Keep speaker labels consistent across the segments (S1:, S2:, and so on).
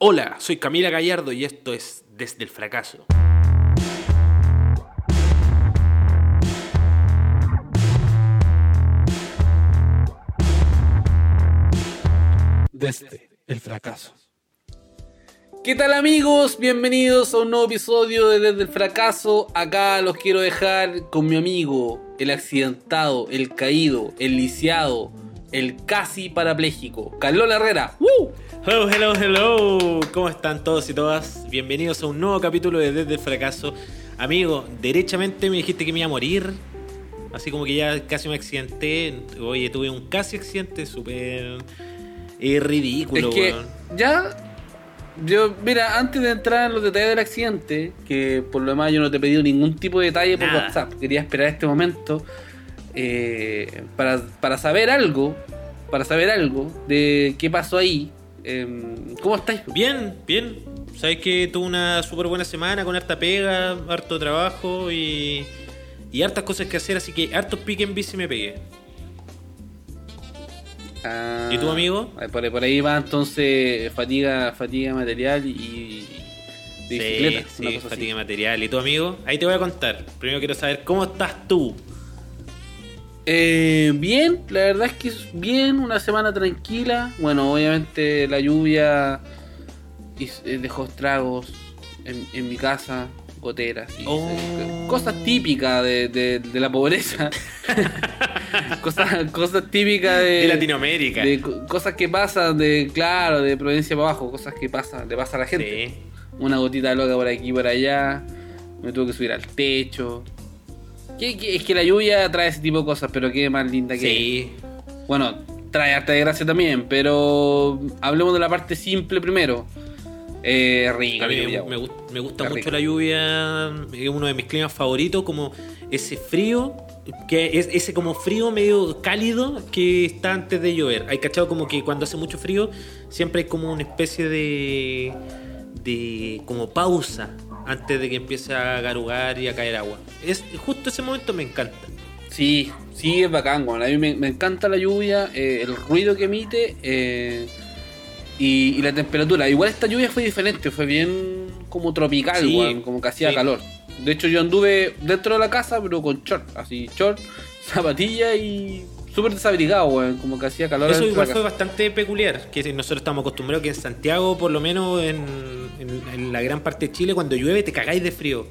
S1: Hola, soy Camila Gallardo y esto es Desde el Fracaso.
S2: Desde el fracaso.
S1: ¿Qué tal amigos? Bienvenidos a un nuevo episodio de Desde el Fracaso. Acá los quiero dejar con mi amigo, el accidentado, el caído, el lisiado, el casi parapléjico, Carlos Herrera. ¡Woo!
S3: Hello, hello, hello. ¿Cómo están todos y todas? Bienvenidos a un nuevo capítulo de Desde el Fracaso. Amigo, derechamente me dijiste que me iba a morir. Así como que ya casi me accidenté. Oye, tuve un casi accidente súper eh, ridículo,
S1: Es que ya. Yo, mira, antes de entrar en los detalles del accidente, que por lo demás yo no te he pedido ningún tipo de detalle por. WhatsApp, quería esperar este momento eh, para, para saber algo, para saber algo de qué pasó ahí. Em, ¿Cómo estáis?
S3: Bien, bien. Sabes que tuve una súper buena semana con harta pega, harto trabajo y, y hartas cosas que hacer, así que hartos pique en bici me pegué.
S1: Ah,
S3: ¿Y tú, amigo?
S1: Por, por ahí va entonces fatiga, fatiga material y bicicleta.
S3: sí,
S1: así.
S3: fatiga material. ¿Y tu amigo? Ahí te voy a contar. Primero quiero saber cómo estás tú.
S1: Eh, bien, la verdad es que es bien, una semana tranquila. Bueno, obviamente la lluvia eh, dejó estragos en, en mi casa, goteras y
S3: Oh.
S1: eh, cosas típicas de, de- de la pobreza. cosas, cosas típicas de,
S3: De Latinoamérica.
S1: de cosas que pasan de, claro, de provincia para abajo, cosas que pasan, le pasa a la gente.
S3: Sí.
S1: Una gotita loca por aquí y por allá. Me tuve que subir al techo. Es que la lluvia trae ese tipo de cosas, pero qué más linda que
S3: Sí.
S1: Bueno, trae harta desgracia también, pero hablemos de la parte simple primero. Eh, rica
S3: A mí
S1: lluvia,
S3: me, gusta
S1: Está
S3: mucho la lluvia, es uno de mis climas favoritos, como ese frío, que es ese como frío medio cálido que está antes de llover. Hay cachado como que cuando hace mucho frío siempre hay como una especie de, de como pausa antes de que empiece a garugar y a caer agua. Es justo ese momento me encanta.
S1: Sí, sí, es bacán, weón. A mí me, me encanta la lluvia, eh, el ruido que emite eh, y, y la temperatura. Igual esta lluvia fue diferente, fue bien como tropical,
S3: Sí,
S1: como que hacía
S3: sí.
S1: calor. De hecho, yo anduve dentro de la casa, pero con short, así, short, zapatilla y súper desabrigado, weón, como que hacía calor.
S3: Eso igual fue bastante peculiar, que nosotros estamos acostumbrados que en Santiago, por lo menos en, en- en la gran parte de Chile, cuando llueve te cagáis de frío.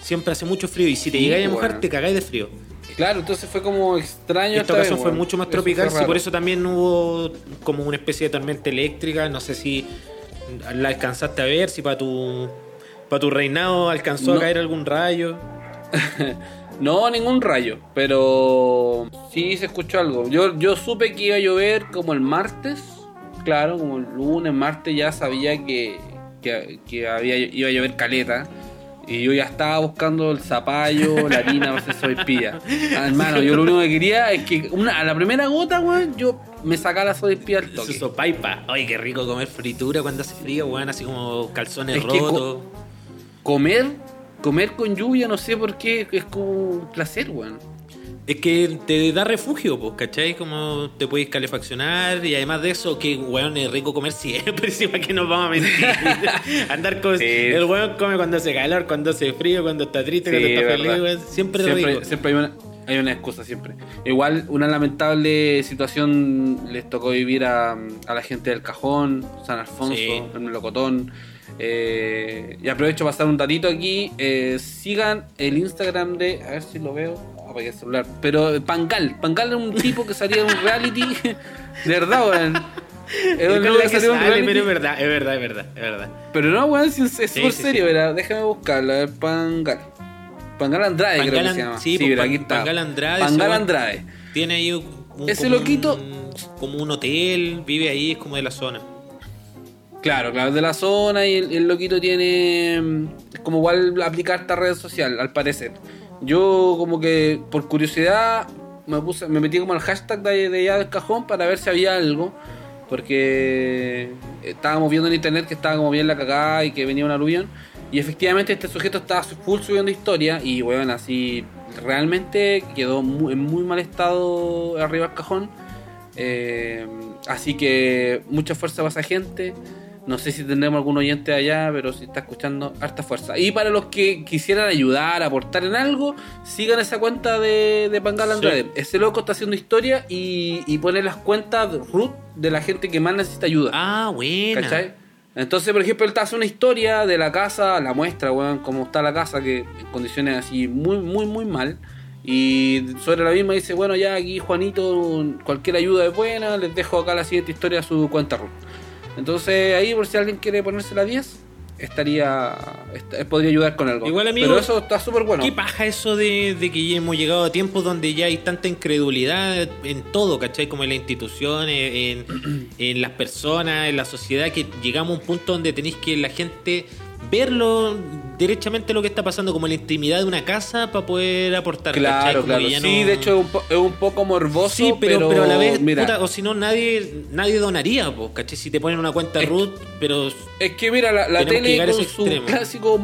S3: Siempre hace mucho frío y si te
S1: Sí,
S3: llegáis a mojar
S1: weón.
S3: te cagáis de frío.
S1: Claro, entonces fue como extraño.
S3: Esta ocasión
S1: vez,
S3: fue mucho más tropical, y por eso también hubo como una especie de tormenta eléctrica. No sé si la alcanzaste a ver, si para tu, para tu reinado alcanzó
S1: No.
S3: a caer algún rayo.
S1: No, ningún rayo, pero sí se escuchó algo. Yo, yo supe que iba a llover como el martes, claro, como el lunes, martes ya sabía que, que, que había, iba a llover caleta. Y yo ya estaba buscando el zapallo, la harina para hacer sopaipilla. Ah, hermano, yo lo único que quería es que una, a la primera gota, weón, yo me sacara la sopaipilla al
S3: Su
S1: toque.
S3: sopaipa. Ay, qué rico comer fritura cuando hace frío, weón, así como calzones
S1: Es co-
S3: rotos.
S1: Comer, comer con lluvia, no sé por qué, es como un placer, weón.
S3: Es que te da refugio, pues, ¿cachai? Como te puedes calefaccionar y además de eso, que weón es rico comer siempre, encima que nos vamos a mentir. Andar con.
S1: Sí.
S3: El weón come cuando hace calor, cuando hace frío, cuando está triste,
S1: Sí,
S3: cuando está
S1: es
S3: feliz, weón. Siempre,
S1: siempre,
S3: rico.
S1: siempre hay una, hay una excusa siempre. Igual una lamentable situación les tocó vivir a, a la gente del Cajón, San Alfonso,
S3: Sí.
S1: el Melocotón. Eh, y aprovecho para pasar un datito aquí. eh, sigan el Instagram de. A ver si lo veo. El celular. Pero Pangal. Pangal era un tipo que salía en un reality. De verdad, weón. Era un que un
S3: pero es verdad, es verdad, es verdad, es verdad.
S1: Pero no, weón, es
S3: Sí,
S1: súper
S3: sí,
S1: serio,
S3: sí.
S1: ¿verdad? Déjame buscarla, a ver, Pangal. Pangal Andrade, creo que se llama.
S3: sí, pues,
S1: pero
S3: Pan-
S1: aquí está.
S3: Pangal Andrade,
S1: Pangal. Andrade.
S3: Tiene ahí un,
S1: Ese loquito-
S3: un- como un hotel, vive ahí, es como de la zona.
S1: Claro, claro, es de la zona y el, el loquito tiene. mm, Es como igual aplicar esta red social, al parecer. Yo, como que por curiosidad, me puse me metí como al hashtag de, de allá del cajón para ver si había algo. Porque estábamos viendo en internet que estaba como bien la cagada y que venía un aluvión. Y efectivamente este sujeto estaba full subiendo historia y bueno, así realmente quedó mu- en muy mal estado arriba del cajón. Eh, así que mucha fuerza para esa gente. No sé si tendremos algún oyente allá, pero si está escuchando, harta fuerza. Y para los que quisieran ayudar, aportar en algo, sigan esa cuenta de, de Pangal Andrade. Ese loco está haciendo historia y, y pone las cuentas root de la gente que más necesita ayuda.
S3: Ah, buena.
S1: ¿Cachai? Entonces, por ejemplo, él te hace una historia de la casa, la muestra, weón, cómo está la casa, que en condiciones así muy, muy, muy mal. Y sobre la misma dice, bueno, ya aquí Juanito, cualquier ayuda es buena, les dejo acá la siguiente historia a su cuenta root. Entonces ahí por si alguien quiere ponerse la 10, estaría est- podría ayudar con algo.
S3: Igual, amigo,
S1: Pero eso está súper bueno.
S3: ¿Qué paja eso de, de que ya hemos llegado a tiempos donde ya hay tanta incredulidad en todo, ¿cachai? Como en las instituciones, en, en las personas, en la sociedad, que llegamos a un punto donde tenéis que la gente verlo derechamente lo que está pasando, como la intimidad de una casa para poder aportar.
S1: Claro, claro.
S3: ya
S1: Sí,
S3: no-
S1: de hecho es un, po- es un poco morboso,
S3: Sí, pero, pero, a la vez,
S1: mira,
S3: puta, o si no, nadie, nadie donaría, pues, ¿cachai? Si te ponen una cuenta root, pero
S1: Es que mira, la, la tele con su
S3: extremo.
S1: clásico.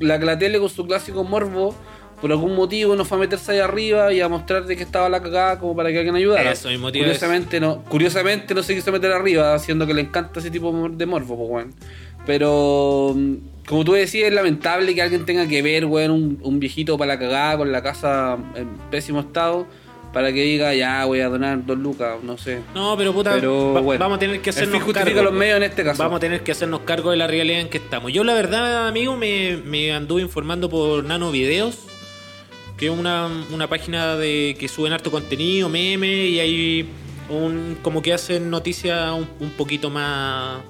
S1: La, la tele con su clásico morbo, por algún motivo no fue a meterse ahí arriba y a mostrar de que estaba la cagada como para que alguien ayudara.
S3: Eso a
S1: curiosamente no, curiosamente no se quiso meter arriba, haciendo que le encanta ese tipo de morbo, pues weón. Pero mm, como tú decías, es lamentable que alguien tenga que ver, weón, un, un viejito para la cagada con la casa en pésimo estado. Para que diga, ya voy a donar dos lucas, no sé.
S3: No, pero puta,
S1: Pero
S3: va-
S1: bueno,
S3: vamos a tener que hacernos cargo.
S1: los medios en este caso.
S3: Vamos a tener que hacernos cargo de la realidad en que estamos. Yo la verdad, amigo, me, me anduve informando por Nano Videos, que es una, una página de que suben harto contenido, meme, y hay un como que hacen noticias un, un poquito más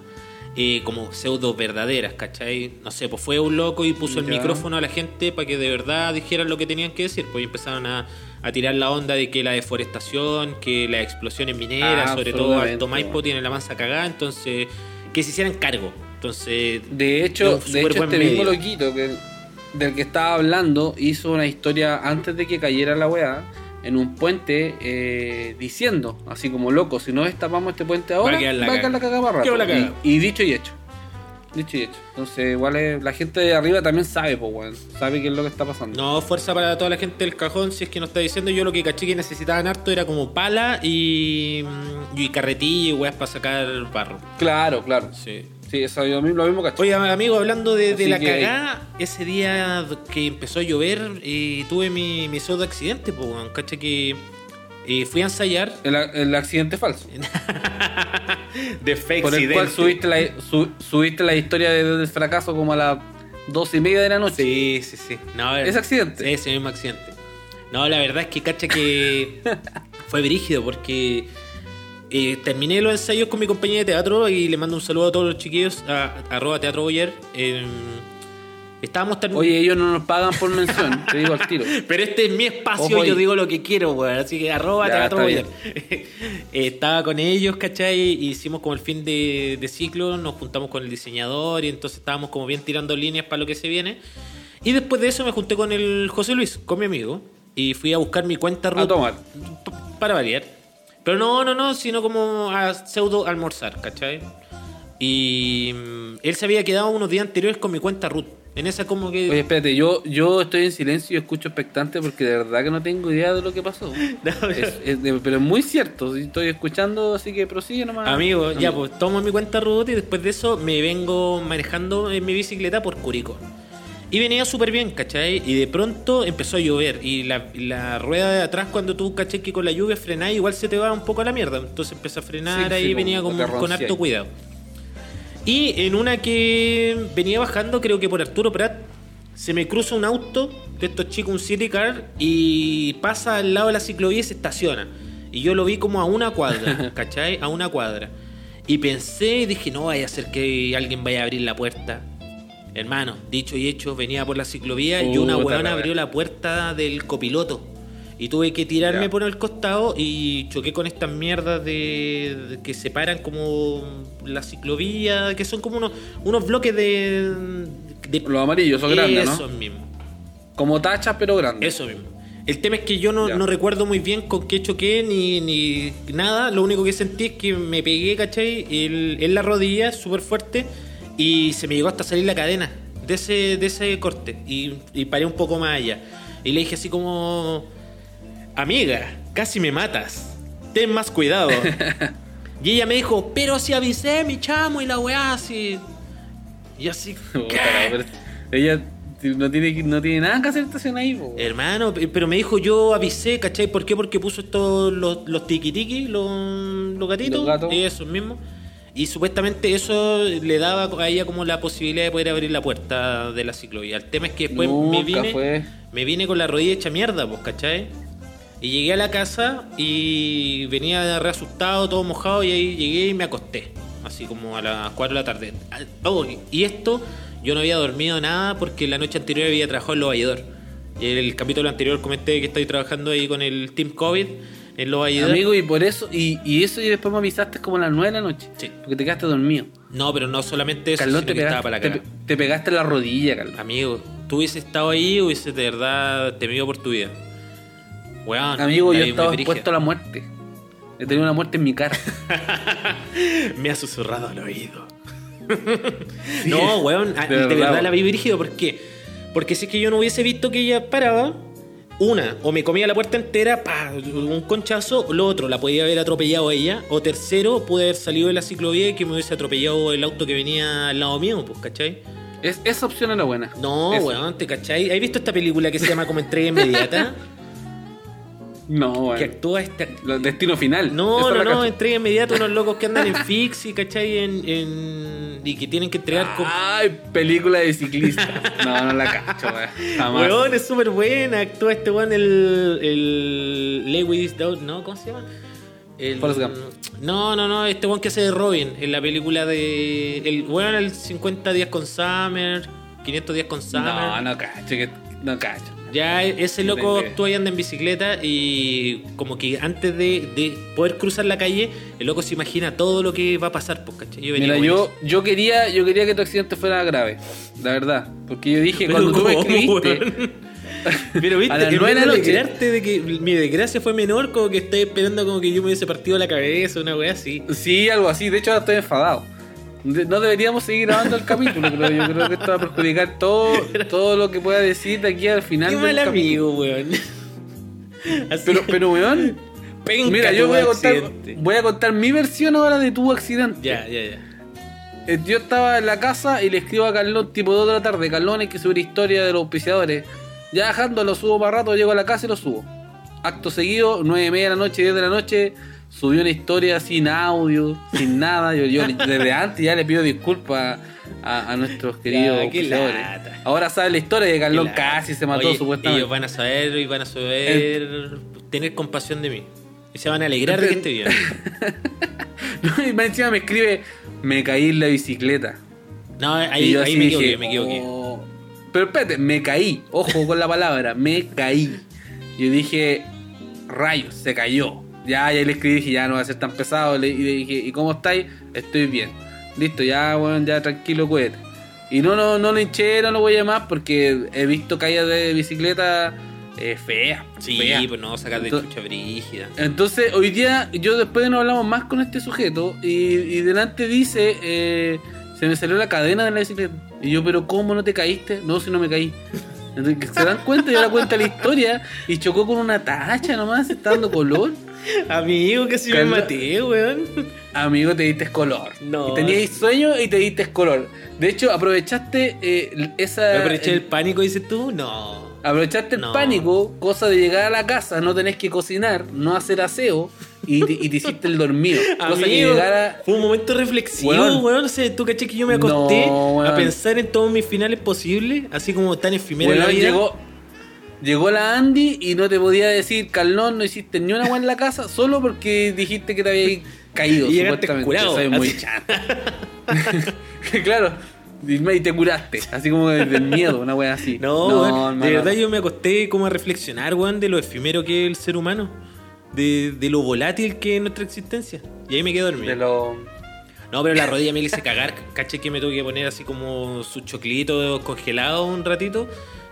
S3: eh, como pseudo verdaderas, ¿cachai? No sé, pues fue un loco y puso el micrófono a la gente para que de verdad dijeran lo que tenían que decir, pues empezaron a, a tirar la onda de que la deforestación, que las explosiones mineras,
S1: Ah,
S3: sobre todo Alto Maipo, tiene la mansa cagada, entonces que se hicieran cargo. Entonces,
S1: De hecho, de hecho este mismo loquito que, del que estaba hablando hizo una historia antes de que cayera la weá en un puente eh, diciendo, así como loco, si no destapamos este puente ahora,
S3: Va a quedar la
S1: va a quedar la
S3: caga.
S1: cagada para
S3: Quedó
S1: rato.
S3: la caga.
S1: Y, y dicho y hecho. Dicho y hecho. Entonces, igual es- la gente de arriba también sabe, pues, weón. Sabe qué es lo que está pasando.
S3: no, fuerza para toda la gente del cajón, si es que nos está diciendo, yo lo que caché que necesitaban harto era como pala y, mm, y carretilla y weas para sacar barro.
S1: Claro, claro.
S3: Sí.
S1: Sí, eso lo mismo caché.
S3: Oye, amigo, hablando de, la
S1: que-
S3: cagada, ese día que empezó a llover, eh, tuve mi, mi pseudo accidente, pues. Caché que eh, fui a ensayar.
S1: El, el accidente falso.
S3: de fake
S1: Por el cual subiste la, su- subiste la historia de- del fracaso como a las dos y media de la noche.
S3: Sí, sí, sí. No, ver,
S1: Ese accidente.
S3: Ese mismo accidente. No, la verdad es que cacha que fue brígido porque eh, terminé los ensayos con mi compañía de teatro y le mando un saludo a todos los chiquillos, a, arroba teatro Boyer. Eh, estábamos terminando.
S1: Oye, ellos no nos pagan por mención, te digo al tiro.
S3: Pero este es mi espacio
S1: Ojo
S3: y yo digo lo que quiero, weón. Así que arroba
S1: Ya,
S3: teatro Boyer. Eh, Estaba con ellos, ¿cachai? Y hicimos como el fin de, de ciclo, nos juntamos con el diseñador y entonces estábamos como bien tirando líneas para lo que se viene. Y después de eso me junté con el José Luis, con mi amigo, y fui a buscar mi cuenta
S1: A
S3: root
S1: tomar.
S3: p- para variar. Pero no, no, no, sino como a pseudo almorzar, ¿cachai? Y mm, él se había quedado unos días anteriores con mi cuenta root. En esa como que...
S1: Oye, espérate, yo, yo estoy en silencio y escucho expectante porque de verdad que no tengo idea de lo que pasó.
S3: No, pero-
S1: Es- es de- pero es muy cierto, estoy escuchando, así que prosigue nomás.
S3: Amigo, ya pues tomo mi cuenta root y después de eso me vengo manejando en mi bicicleta por Curicó. Y venía súper bien, ¿cachai? Y de pronto empezó a llover. Y la, la rueda de atrás, cuando tú, ¿cachai? Que con la lluvia frenáis, igual se te va un poco a la mierda. Entonces empecé a frenar
S1: Sí,
S3: ahí
S1: sí,
S3: venía con
S1: ronciáis.
S3: harto cuidado. Y en una que venía bajando, creo que por Arturo Prat, se me cruza un auto de estos chicos, un city car, y pasa al lado de la ciclovía y se estaciona. Y yo lo vi como a una cuadra, ¿cachai? A una cuadra. Y pensé y dije, no vaya a ser que alguien vaya a abrir la puerta. Hermano, dicho y hecho, venía por la ciclovía y una
S1: Puta
S3: huevona abrió la puerta del copiloto. Y tuve que tirarme
S1: Ya.
S3: por el costado y choqué con estas mierdas de, de que separan como la ciclovía, que son como unos, unos bloques de... de
S1: Los amarillos son grandes, ¿no?
S3: Eso mismo.
S1: Como tachas, pero grandes.
S3: Eso mismo. El tema es que yo no, no recuerdo muy bien con qué choqué ni, ni nada. Lo único que sentí es que me pegué, ¿cachai? El- en la rodilla súper fuerte y se me llegó hasta salir la cadena de ese, de ese corte. Y, y paré un poco más allá. Y le dije así como... Amiga, casi me matas. Ten más cuidado. Y ella me dijo, pero si avisé, mi chamo, y la weá así. Y así,
S1: ella no tiene, no tiene nada que hacer estación ahí, po.
S3: Hermano, pe- pero me dijo, yo avisé, ¿cachai? ¿Por qué? Porque puso estos, los, los tiki tiki, los, los gatitos.
S1: Los gatos.
S3: Esos mismos. Y supuestamente eso le daba a ella como la posibilidad de poder abrir la puerta de la ciclovía. El tema es que después me vine,
S1: fue.
S3: me vine con la rodilla hecha mierda, pues, ¿cachai? Y llegué a la casa y venía re asustado, todo mojado, y ahí llegué y me acosté. Así como a las 4 de la tarde. Oh, y esto, yo no había dormido nada porque la noche anterior había trabajado en Los Valledor. Y en el capítulo anterior comenté que estoy trabajando ahí con el Team COVID en Los Valledor.
S1: Amigo, y por eso, y, y eso y después me avisaste como a las 9 de la noche.
S3: Sí.
S1: Porque te quedaste dormido.
S3: No, pero no solamente eso,
S1: Carlón,
S3: sino
S1: te
S3: que estaba
S1: pegaste,
S3: para la
S1: te,
S3: cara.
S1: te pegaste en la rodilla, Carlón.
S3: Amigo, tú hubieses estado ahí, hubieses de verdad temido por tu vida. Weón,
S1: Amigo, yo estaba expuesto a la muerte. He tenido una muerte en mi cara.
S3: Me ha susurrado al oído. no, weón, a-
S1: de verdad,
S3: la vi brígido. ¿Por qué? Porque si es que yo no hubiese visto que ella paraba, una, o me comía la puerta entera, pa, un conchazo, lo otro, la podía haber atropellado ella, o tercero, pude haber salido de la ciclovía y que me hubiese atropellado el auto que venía al lado mío, pues, ¿cachai?
S1: Es, esa opción era buena.
S3: No, weón, ¿te cachai? ¿Has visto esta película que se llama como entrega inmediata?
S1: No,
S3: que
S1: weón.
S3: actúa esta,
S1: Lo- Destino final.
S3: No, no, no, entrega inmediata unos locos que andan en Fixi, ¿cachai? En, en- y que tienen que entregar con...
S1: Ay, película de ciclista. No, no la cacho, weón. Jamás.
S3: Weón, es súper buena. Actúa este weón, el. el Lewis Dowd, ¿no? ¿Cómo se llama? El. No, no, no, este weón que hace de Robin en la película de. El weón, el 50 días con Summer, 500 días con Summer.
S1: No, no cacho, que no cacho.
S3: Ya ese
S1: No
S3: loco actúa y anda en bicicleta y como que antes de, de poder cruzar la calle, el loco se imagina todo lo que va a pasar, pues, ¿cachai? Yo
S1: Mira, yo, yo quería, yo quería que tu accidente fuera grave, la verdad. Porque yo dije,
S3: Pero
S1: cuando tú me
S3: ¿cómo,
S1: escribiste?
S3: Pero viste,
S1: A nueve
S3: vez
S1: de
S3: de que mi desgracia fue menor, como que estoy esperando como que yo me hubiese partido la cabeza, una wea así.
S1: sí, algo así. De hecho, ahora estoy enfadado. No deberíamos seguir grabando el capítulo, pero yo creo que esto va a perjudicar todo, todo lo que pueda decir de aquí al final.
S3: Qué
S1: del
S3: mal amigo, weón. Así,
S1: Pero, pero, weón,
S3: penca
S1: mira, yo voy a, contar,
S3: accidente.
S1: voy a contar mi versión ahora de tu accidente.
S3: Ya, ya, ya.
S1: Eh, Yo estaba en la casa y le escribo a Carlón tipo 2 de la tarde. Carlón hay que subir historia de los auspiciadores. Ya bajando, lo subo para rato, llego a la casa y lo subo. Acto seguido, 9 y media de la noche, 10 de la noche, subió una historia sin audio, sin nada. Yo, yo desde antes ya le pido disculpas a, a nuestros queridos
S3: Ya.
S1: Ahora sabe la historia de Carlón casi se mató
S3: Oye,
S1: supuestamente.
S3: Ellos van a saber y van a saber tener compasión de mí. Y se van a alegrar de que esté bien.
S1: No, y encima me escribe, me caí en la bicicleta.
S3: No, ahí,
S1: yo
S3: ahí me
S1: dije,
S3: equivoqué, me equivoqué.
S1: "Oh". Pero espérate, me caí. Ojo con la palabra, me caí. Yo dije, rayos, se cayó. Ya, ya le escribí, dije, ya no va a ser tan pesado. Le, y le dije, ¿y cómo estáis? Estoy bien. Listo, ya, bueno, ya tranquilo, cuídate. Y no, no, no lo hinché, no lo voy a llamar porque he visto caídas de bicicleta eh, feas.
S3: Sí,
S1: feas.
S3: pues no, sacar de chucha brígida.
S1: Entonces, hoy día, yo después no hablamos más con este sujeto y, y delante dice, eh, se me salió la cadena de la bicicleta. Y yo, pero ¿cómo no te caíste? No, si no me caí. Entonces, se dan cuenta, yo la cuenta la historia y chocó con una tacha nomás, está dando color.
S3: Amigo, que si me
S1: Carla-
S3: maté, weón.
S1: Amigo, te diste color.
S3: No.
S1: Y teníais sueño y te diste color. De hecho, aprovechaste eh, esa...
S3: ¿Me aproveché
S1: el-
S3: el pánico, dices tú? No.
S1: Aprovechaste el pánico, cosa de llegar a la casa, no tenés que cocinar, no hacer aseo y te, y te hiciste el dormido. Cosa que llegara.
S3: fue un momento reflexivo,
S1: Weón.
S3: weón. O sea, tú caché que yo me acosté
S1: No,
S3: a pensar en todos mis finales posibles, así como tan
S1: Weón,
S3: la vida.
S1: llegó, llegó la Andy y no te podía decir, Carlón, no hiciste ni una agua en la casa solo porque dijiste que te habías caído.
S3: Y llegaste curado,
S1: muy claro. Y te curaste, así como del miedo, una wea así.
S3: No, weón, de verdad yo me acosté como a reflexionar, weón, de lo efímero que es el ser humano. De, de lo volátil que es nuestra existencia. Y ahí me quedé dormido.
S1: De lo-
S3: No, pero la rodilla me hice cagar. Caché que me tuve que poner así como su choclito congelado un ratito.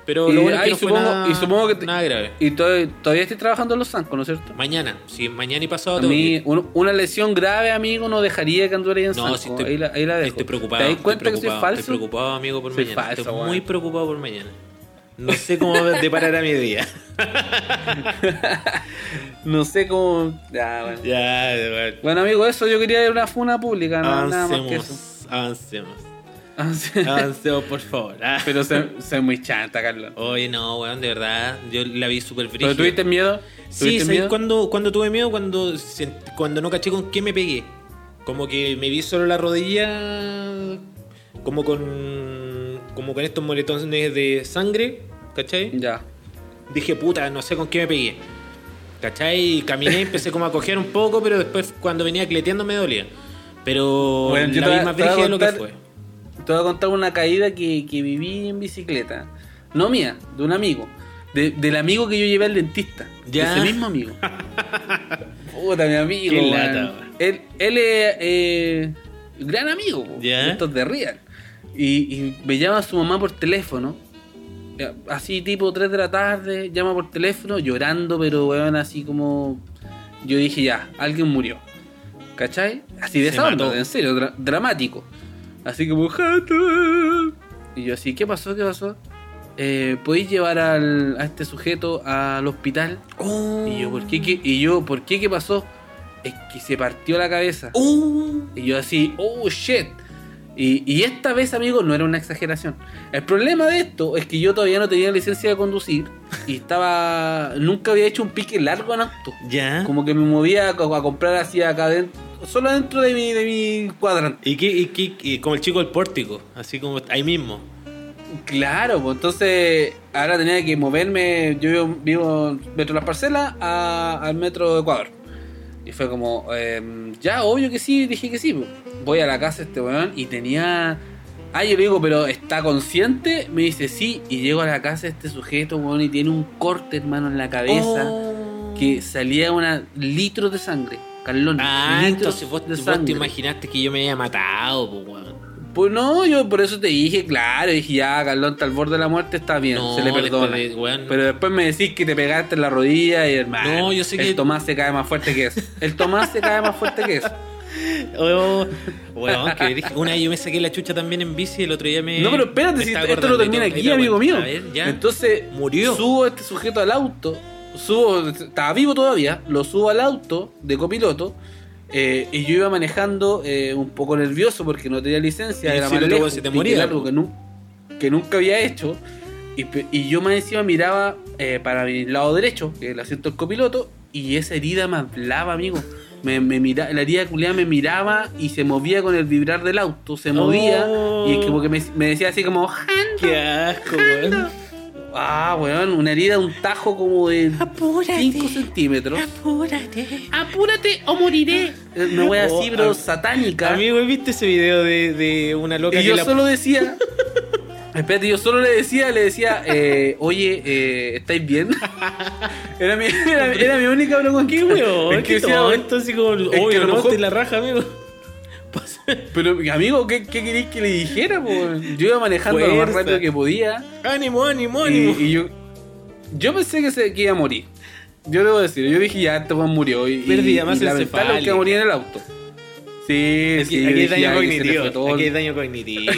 S3: Pero
S1: Y,
S3: lo bueno es que
S1: ay,
S3: no fue
S1: supongo,
S3: nada,
S1: y supongo que te-
S3: nada grave.
S1: Y to- todavía estoy trabajando en los zancos, ¿no es cierto?
S3: Mañana, sí, mañana y pasado
S1: A mí, un- una lesión grave, amigo, no dejaría que anduviera en
S3: No,
S1: zanco.
S3: sí estoy,
S1: ahí, la, ahí la dejo.
S3: estoy preocupado.
S1: ¿Te das cuenta que soy falso?
S3: Estoy preocupado, amigo, por
S1: Soy
S3: mañana.
S1: falso,
S3: estoy muy preocupado por mañana. No sé cómo deparará mi día.
S1: No sé cómo. Ya, bueno.
S3: Ya, bueno.
S1: Bueno, amigo, eso yo quería ir a una funa pública, no, nada más que eso.
S3: Avancemos, avancemos.
S1: Sí.
S3: Avancemos, por favor. Ah.
S1: Pero soy, soy muy chanta, Carlos.
S3: Oye, no, weón, de verdad. Yo la vi súper
S1: ¿Pero
S3: brígida.
S1: tuviste miedo?
S3: Sí,
S1: ¿Tuviste
S3: ¿sabes
S1: miedo?
S3: cuando, cuando tuve miedo? Cuando, cuando no caché con qué me pegué. Como que me vi solo la rodilla, como con, como con estos moretones de sangre, ¿cachai?
S1: Ya.
S3: Dije, puta, no sé con qué me pegué. ¿Cachai? Y caminé, empecé como a cojear un poco, pero después cuando venía cleteando me dolía. Pero
S1: Bueno, yo
S3: la
S1: te
S3: vi
S1: voy a-
S3: más
S1: te voy a
S3: brígida de lo que fue.
S1: Te voy a contar una caída que, que viví en bicicleta. No mía, de un amigo. De- del amigo que yo llevé al dentista.
S3: Ya.
S1: Ese mismo amigo. Puta, mi amigo.
S3: Qué lata.
S1: Él, él es eh, gran amigo.
S3: Ya.
S1: de Estos de Real. Y, y me llama su mamá por teléfono. Así tipo 3 de la tarde, llama por teléfono, llorando, pero weón, así como... Yo dije ya, alguien murió. ¿Cachai? Así de esa onda, en serio, dra- dramático. Así como... "Jata". Y yo así, ¿qué pasó? ¿Qué pasó? Eh, ¿Podéis llevar al- a este sujeto al hospital? Y yo, ¿por qué? qué? Y yo, ¿por qué? ¿Qué pasó? Es que se partió la cabeza.
S3: Uh.
S1: Y yo así, oh shit. Y, y esta vez, amigo, no era una exageración. El problema de esto es que yo todavía no tenía licencia de conducir y estaba. Nunca había hecho un pique largo en auto.
S3: ¿Ya?
S1: Como que me movía a, a comprar así acá dentro, solo dentro de mi, de mi cuadrante.
S3: ¿Y qué, y qué- y como el chico del pórtico? Así como ahí mismo.
S1: Claro, pues entonces ahora tenía que moverme. Yo vivo, vivo Metro Las Parcelas a- al Metro de Ecuador. Y fue como, em, ya, obvio que sí, dije que sí. pues. Voy a la casa de este weón y tenía. Ah, yo le digo, pero ¿está consciente? Me dice sí. Y llego a la casa de este sujeto, weón, y tiene un corte, hermano, en la cabeza
S3: Oh.
S1: que salía una litros de sangre. Carlón,
S3: Ah, entonces vos,
S1: de
S3: vos
S1: sangre.
S3: te imaginaste que yo me había matado, pues, weón.
S1: Pues no, yo por eso te dije, claro, dije ya, Carlón está al borde de la muerte, está bien,
S3: No,
S1: se le perdona.
S3: después de- weón.
S1: Pero después me decís que te pegaste en la rodilla y hermano.
S3: No, yo sé
S1: el
S3: que-
S1: Tomás se cae más fuerte que eso. El Tomás se cae más fuerte que eso.
S3: Oh, weón, que dije- una vez yo me saqué la chucha también en bici y el otro día me.
S1: No, pero espérate, si esto no termina aquí, amigo mío.
S3: A ver, ya.
S1: Entonces,
S3: Murió.
S1: subo este sujeto al auto, subo, estaba vivo todavía, lo subo al auto de copiloto. eh, y yo iba manejando eh, un poco nervioso porque no tenía licencia,
S3: Y
S1: era
S3: si
S1: más lejos,
S3: se te moría, po.
S1: que, nu- que nunca había hecho. Y, yo más encima miraba eh, para mi lado derecho, que el asiento del copiloto, y esa herida me hablaba, amigo. Me, me mira, la herida culiada me miraba y se movía con el vibrar del auto, se movía
S3: Oh.
S1: y como que me, me decía así como,
S3: Qué asco, weón.
S1: ah, weón, una herida, un tajo como de
S3: Apúrate.
S1: 5 centímetros.
S3: Apúrate.
S1: Apúrate o moriré. Una wea así,
S3: Oh,
S1: pero
S3: am-
S1: satánica.
S3: Amigo, ¿viste ese video de, de una loca
S1: y
S3: que
S1: yo
S3: la-
S1: solo decía, espérate, yo solo le decía, le decía, eh, oye, eh, ¿estáis bien? era, mi, era, era mi única pregunta.
S3: ¿Qué weón?
S1: Es que
S3: ¿Qué
S1: decía,
S3: tonto? Así como, obvio,
S1: lo mejor-
S3: la raja, amigo.
S1: Pero, amigo, ¿qué, qué queréis que le dijera? po? Yo iba manejando lo más rápido que podía.
S3: ánimo, ánimo,
S1: Y,
S3: ánimo.
S1: y yo, yo pensé que, se, que iba a morir. Yo debo decir, yo dije ya, este murió. Y,
S3: Perdí,
S1: y,
S3: además
S1: y
S3: encefálica.
S1: que moría en el auto. Sí,
S3: Aquí,
S1: sí.
S3: aquí hay daño cognitivo. Aquí hay daño cognitivo.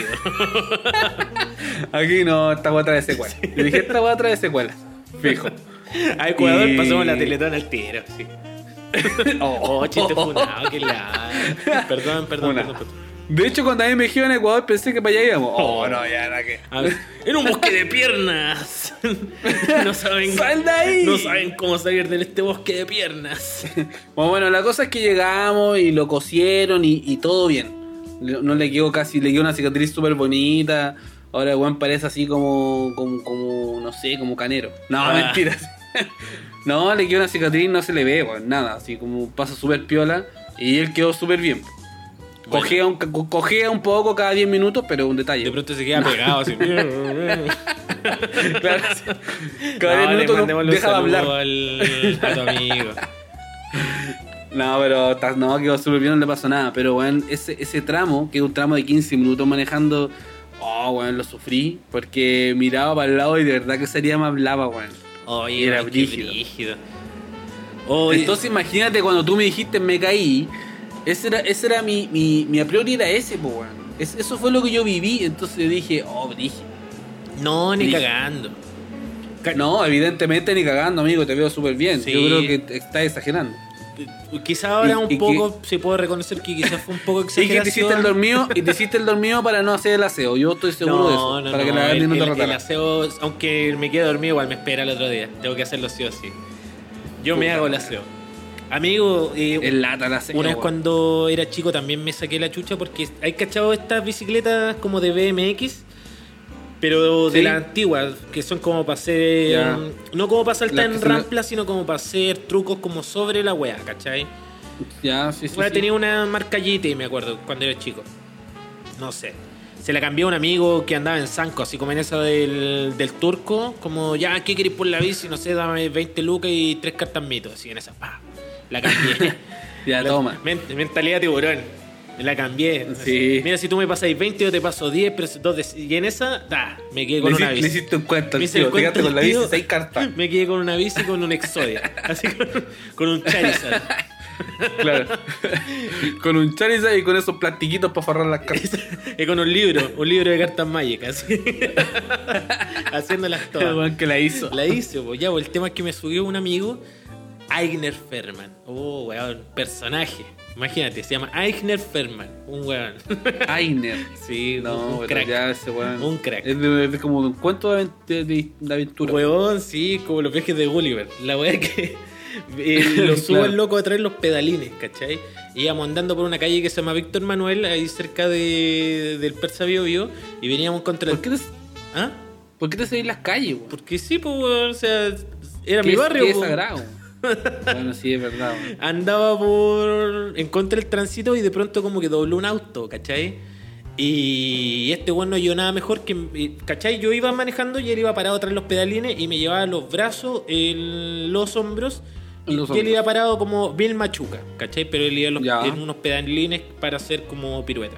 S1: Aquí no, esta weá trae secuela. Yo dije, esta weá trae secuela. Fijo.
S3: A Ecuador
S1: Y-
S3: pasamos la teletón al tiro. Sí. Oh, chiste funado, que la. Perdón, perdón, perdón, perdón.
S1: De hecho, cuando a mí me dijeron a Ecuador pensé que para allá íbamos. Oh, no, ya era que.
S3: A ver, en un bosque de piernas. No saben.
S1: ¡Sal de ahí!
S3: No saben cómo salir de este bosque de piernas.
S1: Bueno, bueno, la cosa es que llegamos y lo cosieron y, y todo bien. No le quedó casi, le quedó una cicatriz súper bonita. Ahora weón parece así como, como, como, no sé, como canero. No,
S3: Ah.
S1: mentiras. no, le quedó una cicatriz, no se le ve, weón, nada. Así como pasa súper piola. Y él quedó súper bien. Cojea, un, co- cojea un poco cada 10 minutos, pero un detalle.
S3: De pronto se queda pegado así.
S1: Claro, cada 10
S3: No, le
S1: minutos deja de hablar.
S3: al- a tu amigo.
S1: No, pero no, quedó súper bien, no le pasó nada. Pero, weón, ese, ese tramo, que es un tramo de 15 minutos manejando, oh, weón, lo sufrí. Porque miraba para el lado y de verdad que sería me hablaba, weón.
S3: Oye,
S1: Era brígido. Entonces, imagínate cuando tú me dijiste me caí. Ese era, ese era mi, mi, mi a priori era ese, po, weón. Es- eso fue lo que yo viví. Entonces dije, oh, brígido.
S3: no, ni cagando. Ca-
S1: No, evidentemente ni cagando, amigo, te veo súper bien.
S3: Sí.
S1: Yo creo que estás exagerando.
S3: Quizás ahora
S1: Y-
S3: un
S1: y que-
S3: poco se puede reconocer que quizás fue un poco
S1: Y que te
S3: exageración.
S1: hiciste el dormido, y te hiciste el dormido para no hacer el aseo. Yo estoy seguro de eso.
S3: No,
S1: para
S3: no,
S1: que la
S3: el,
S1: no te
S3: el- el aseo, aunque me quede dormido, igual me espera el otro día. Tengo que hacerlo sí o sí. Yo me hago el aseo. Amigo, eh,
S1: El lata
S3: una vez cuando era chico también me saqué la chucha porque hay cachado estas bicicletas como de BMX, pero de
S1: Sí.
S3: las antiguas, que son como para hacer.
S1: Ya.
S3: No como para saltar en rampla, sino como para hacer trucos como sobre la wea, ¿cachai?
S1: Ya, sí, sí.
S3: Wea,
S1: sí.
S3: tenía una marca GT, me acuerdo, cuando era chico. No sé. Se la cambió a un amigo que andaba en Sanco, así como en esa del, del turco, como ya, ¿qué querés por la bici? No sé, dame 20 lucas y tres cartas mitos, así en esa, pa. La cambié.
S1: Ya,
S3: La-
S1: toma.
S3: men- mentalidad tiburón. La cambié.
S1: Sí.
S3: Mira, si tú me pasáis 20, yo te paso 10, pero si dos de- y en esa, da, me quedé con
S1: Le
S3: una bici.
S1: le hiciste un cuento
S3: Me hice
S1: tío. Con la bici seis cartas.
S3: Me quedé con una bici y con un Exodia. Así con, con un Charizard.
S1: Claro. con un Charizard y con esos plastiquitos para forrar las cartas.
S3: y con un libro, un libro de cartas mágicas. Haciéndolas todas.
S1: que la hizo.
S3: La hice, pues ya, pues, el tema es que me subió un amigo, Aigner Ferman. Oh, weón, personaje. Imagínate, se llama Aigner Ferman, un weón.
S1: Ainer.
S3: sí,
S1: No,
S3: un crack.
S1: ya ese weón.
S3: Un crack.
S1: Es, de- es como un cuento de, de- de aventura.
S3: Weón, sí, como los viajes de Gulliver. La weá que eh, lo subo
S1: Claro.
S3: al loco a traer los pedalines, ¿cachai? Íbamos andando por una calle que se llama Víctor Manuel, ahí cerca de, del Persa Bio Bio, y veníamos contra
S1: ¿Por qué te,
S3: ¿Ah?
S1: por qué te seguís las calles, weón?
S3: Porque sí, pues, o sea, era
S1: ¿Qué
S3: mi barrio.
S1: es
S3: po.
S1: sagrado. Bueno, sí, es verdad.
S3: Andaba por. en contra del tránsito y de pronto como que dobló un auto, ¿cachai? Y este weón no yo nada mejor que. ¿cachai? Yo iba manejando y él iba parado tras los pedalines y me llevaba los brazos, el- los hombros. Y,
S1: Los
S3: él iba parado como bien machuca, ¿cachai? Pero él iba los- en unos pedalines para hacer como pirueta.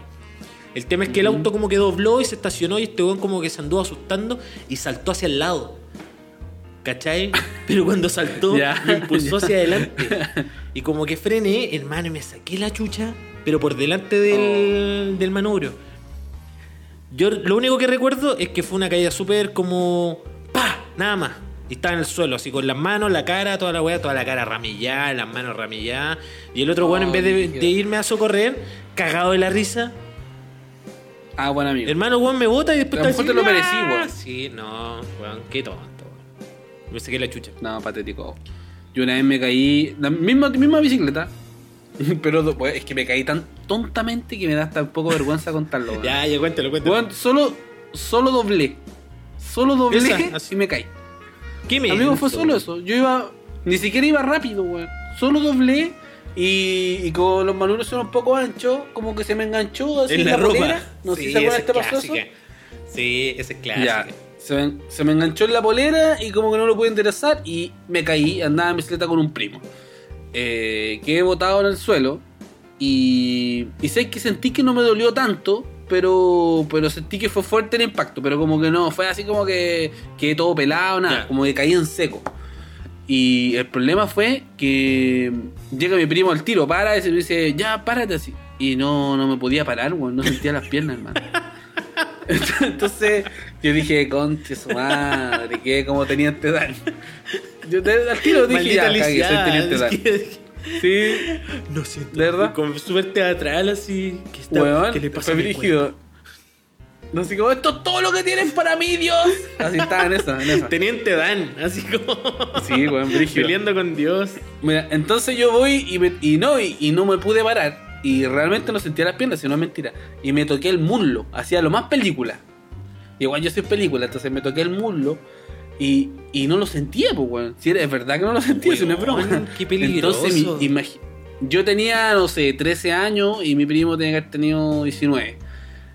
S3: El tema es que el auto como que dobló y se estacionó y este weón como que se anduvo asustando y saltó hacia el lado. ¿Cachai? Pero cuando saltó,
S1: Ya,
S3: me impulsó
S1: ya.
S3: hacia adelante. Y como que frené, hermano, y me saqué la chucha, pero por delante del, del manubrio. Yo lo único que recuerdo es que fue una caída súper como. ¡Pa! Nada más. Y estaba en el suelo, así con las manos, la cara, toda la weá, toda la cara ramillada, las manos ramilladas. Y el otro weón, en
S1: Oh,
S3: vez de, irme a socorrer, cagado de la risa,
S1: Ah, buen amigo.
S3: hermano, weón, me bota y después
S1: A te lo
S3: así,
S1: merecí,
S3: "Ah".
S1: weón.
S3: Sí, no, weón, qué tonto. Weón. Me saqué la chucha.
S1: No, patético. Yo una vez me caí, la misma, misma bicicleta, pero pues, es que me caí tan tontamente que me da hasta un poco vergüenza contarlo.
S3: Ya, ya, cuéntalo, cuéntalo.
S1: Solo, solo doblé. Solo doblé
S3: Esa, así.
S1: y me caí.
S3: ¿Qué me
S1: Amigo, fue solo eso. Yo iba, ni siquiera iba rápido, weón. Solo doblé y, y como los manuales son un poco anchos, como que se me enganchó así
S3: En la,
S1: la,
S3: ropa.
S1: polera. No sé
S3: Sí,
S1: si se acuerdan,
S3: esa
S1: ¿te
S3: es
S1: pasó eso?
S3: clásica. Sí, esa es clásica.
S1: Se me, se me enganchó en la polera y como que no lo pude enderezar y me caí, andaba en bicicleta con un primo. Eh, quedé botado en el suelo y, y sé que sentí que no me dolió tanto, pero, pero sentí que fue fuerte el impacto, pero como que no, fue así como que quedé todo pelado, nada, como que caí en seco. Y el problema fue que llega mi primo al tiro, para y se me dice, ya, párate así. Y no, no me podía parar, weón, no sentía las piernas, hermano. Entonces yo dije, conche su madre, que como teniente Dan. Yo al tiro dije,
S3: Maldita
S1: ya, cagué, soy teniente Dan.
S3: que-
S1: Sí,
S3: No siento.
S1: ¿De verdad?
S3: Como súper teatral, así. ¿Qué, está,
S1: weón,
S3: ¿qué le pasa
S1: fue. No sé cómo, esto es todo lo que tienen para mí, Dios. Así estaba en esa, en esa.
S3: cuerpo? Teniente Dan, así como.
S1: Sí, weón, brígido.
S3: Peleando con Dios.
S1: Mira, entonces yo voy y, me- y no, y, y no me pude parar. Y realmente no sentía las piernas, si no es mentira. Y me toqué el muslo, hacía lo más película. Igual yo soy película, entonces me toqué el muslo y, y no lo sentía, pues, weón. Si es verdad que no lo sentía, es broma.
S3: Weón, qué peligroso.
S1: Entonces, mi- yo tenía, no sé, 13 años y mi primo tenía que haber tenido 19.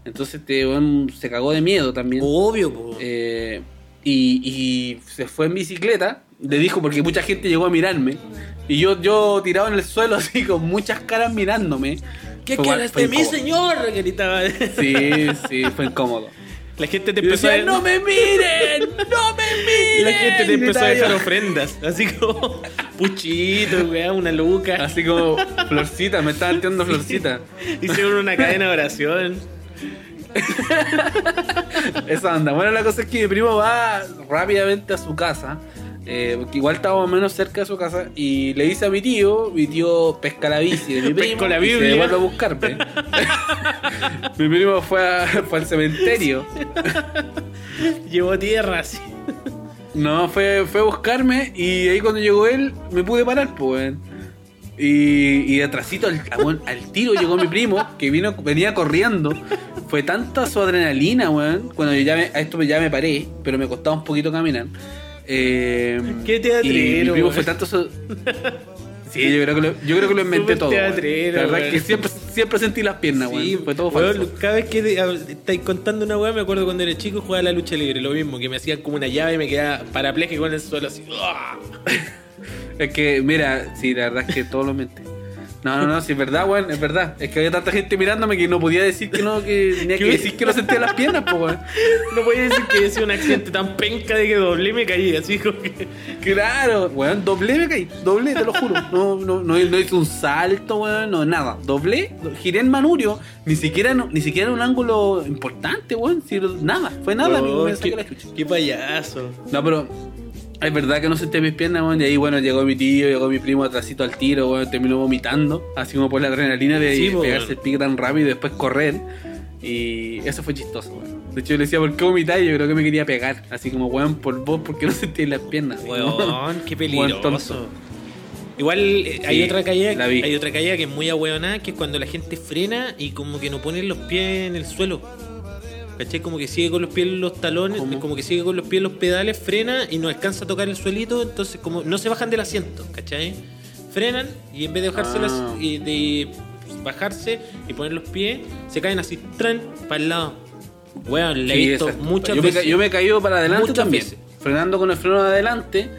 S1: Entonces, este weón se cagó de miedo también.
S3: Obvio, po.
S1: Eh, y, y se fue en bicicleta. Le dijo porque mucha gente llegó a mirarme. Y yo, yo tirado en el suelo así con muchas caras mirándome.
S3: ¿Qué
S1: Fue-
S3: quieres de mí, señor? Gritaba.
S1: Sí, sí, fue incómodo.
S3: La gente te empezó a
S1: no me miren, no me miren.
S3: La gente te empezó a dejar
S1: yo.
S3: ofrendas. Así como puchito, weá, una luca.
S1: Así como florcita, me estaban tirando florcita.
S3: Hicieron una cadena de oración.
S1: Esa onda. Bueno, la cosa es que mi primo va rápidamente a su casa. Eh, porque igual estábamos menos cerca de su casa. Y le dice a mi tío, mi tío pesca la bici de mi primo.
S3: La
S1: y se devuelve a buscarme. mi primo fue, a- fue al cementerio.
S3: Llevó tierra así.
S1: No, fue, fue a buscarme. Y ahí cuando llegó él, me pude parar, pues. Y, y de atrásito al, a- weón, al tiro llegó mi primo, que vino, venía corriendo. Fue tanta su adrenalina, weón. Cuando yo ya me, a esto ya me paré, pero me costaba un poquito caminar. Eh,
S3: Qué teatrero,
S1: y mi primo fue tanto. Sí, yo creo que lo, yo creo que lo inventé todo.
S3: teatrero,
S1: La verdad es que siempre, siempre sentí las piernas, weón.
S3: Sí,
S1: fue todo falso.
S3: cada vez que te- estáis contando una weá, me acuerdo cuando era chico jugaba a la lucha libre, lo mismo, que me hacían como una llave y me quedaba parapléjico en el suelo así.
S1: Es que, mira, sí, la verdad es que todo lo mente. No, no, no, sí, es verdad, weón, es verdad. Es que había tanta gente mirándome que no podía decir que no, que tenía que decir que no sentía las piernas, pues, weón.
S3: No podía decir que hice un accidente tan penca de que doblé y me caí, así como que.
S1: Claro, weón, doblé me caí, doblé, te lo juro. No, no, no, no hice un salto, weón, no, nada. Doblé, giré en manurio, ni siquiera, no- ni siquiera un ángulo importante, weón. si nada, fue nada, me saqué
S3: qué,
S1: la chucha.
S3: qué payaso.
S1: No, pero es verdad que no sentí mis piernas, weón. Y ahí, bueno, llegó mi tío, llegó mi primo atrásito al tiro, weón. Terminó vomitando, así como por la adrenalina de
S3: Sí,
S1: pegarse el pique tan rápido y después correr. Y eso fue chistoso, weón. De hecho, yo le decía, ¿por qué vomitáis? Yo creo que me quería pegar. Así como, weón, por vos, ¿por qué no sentí las piernas?
S3: Weón, qué peligroso. Igual eh, hay otra caída, hay otra caída que es muy ahueonada, que es cuando la gente frena y como que no pone los pies en el suelo. ¿Cachai? Como que sigue con los pies en los talones,
S1: ¿Cómo?
S3: como que sigue con los pies en los pedales, frena y no alcanza a tocar el suelito, entonces como no se bajan del asiento, ¿cachai? Frenan y en vez de bajarse
S1: Ah.
S3: las- y de bajarse y poner los pies, se caen así, tran, para el lado. Weón, le he visto muchas
S1: yo
S3: veces.
S1: yo me he caído para adelante
S3: Muchas
S1: también.
S3: veces.
S1: Frenando con el freno de adelante.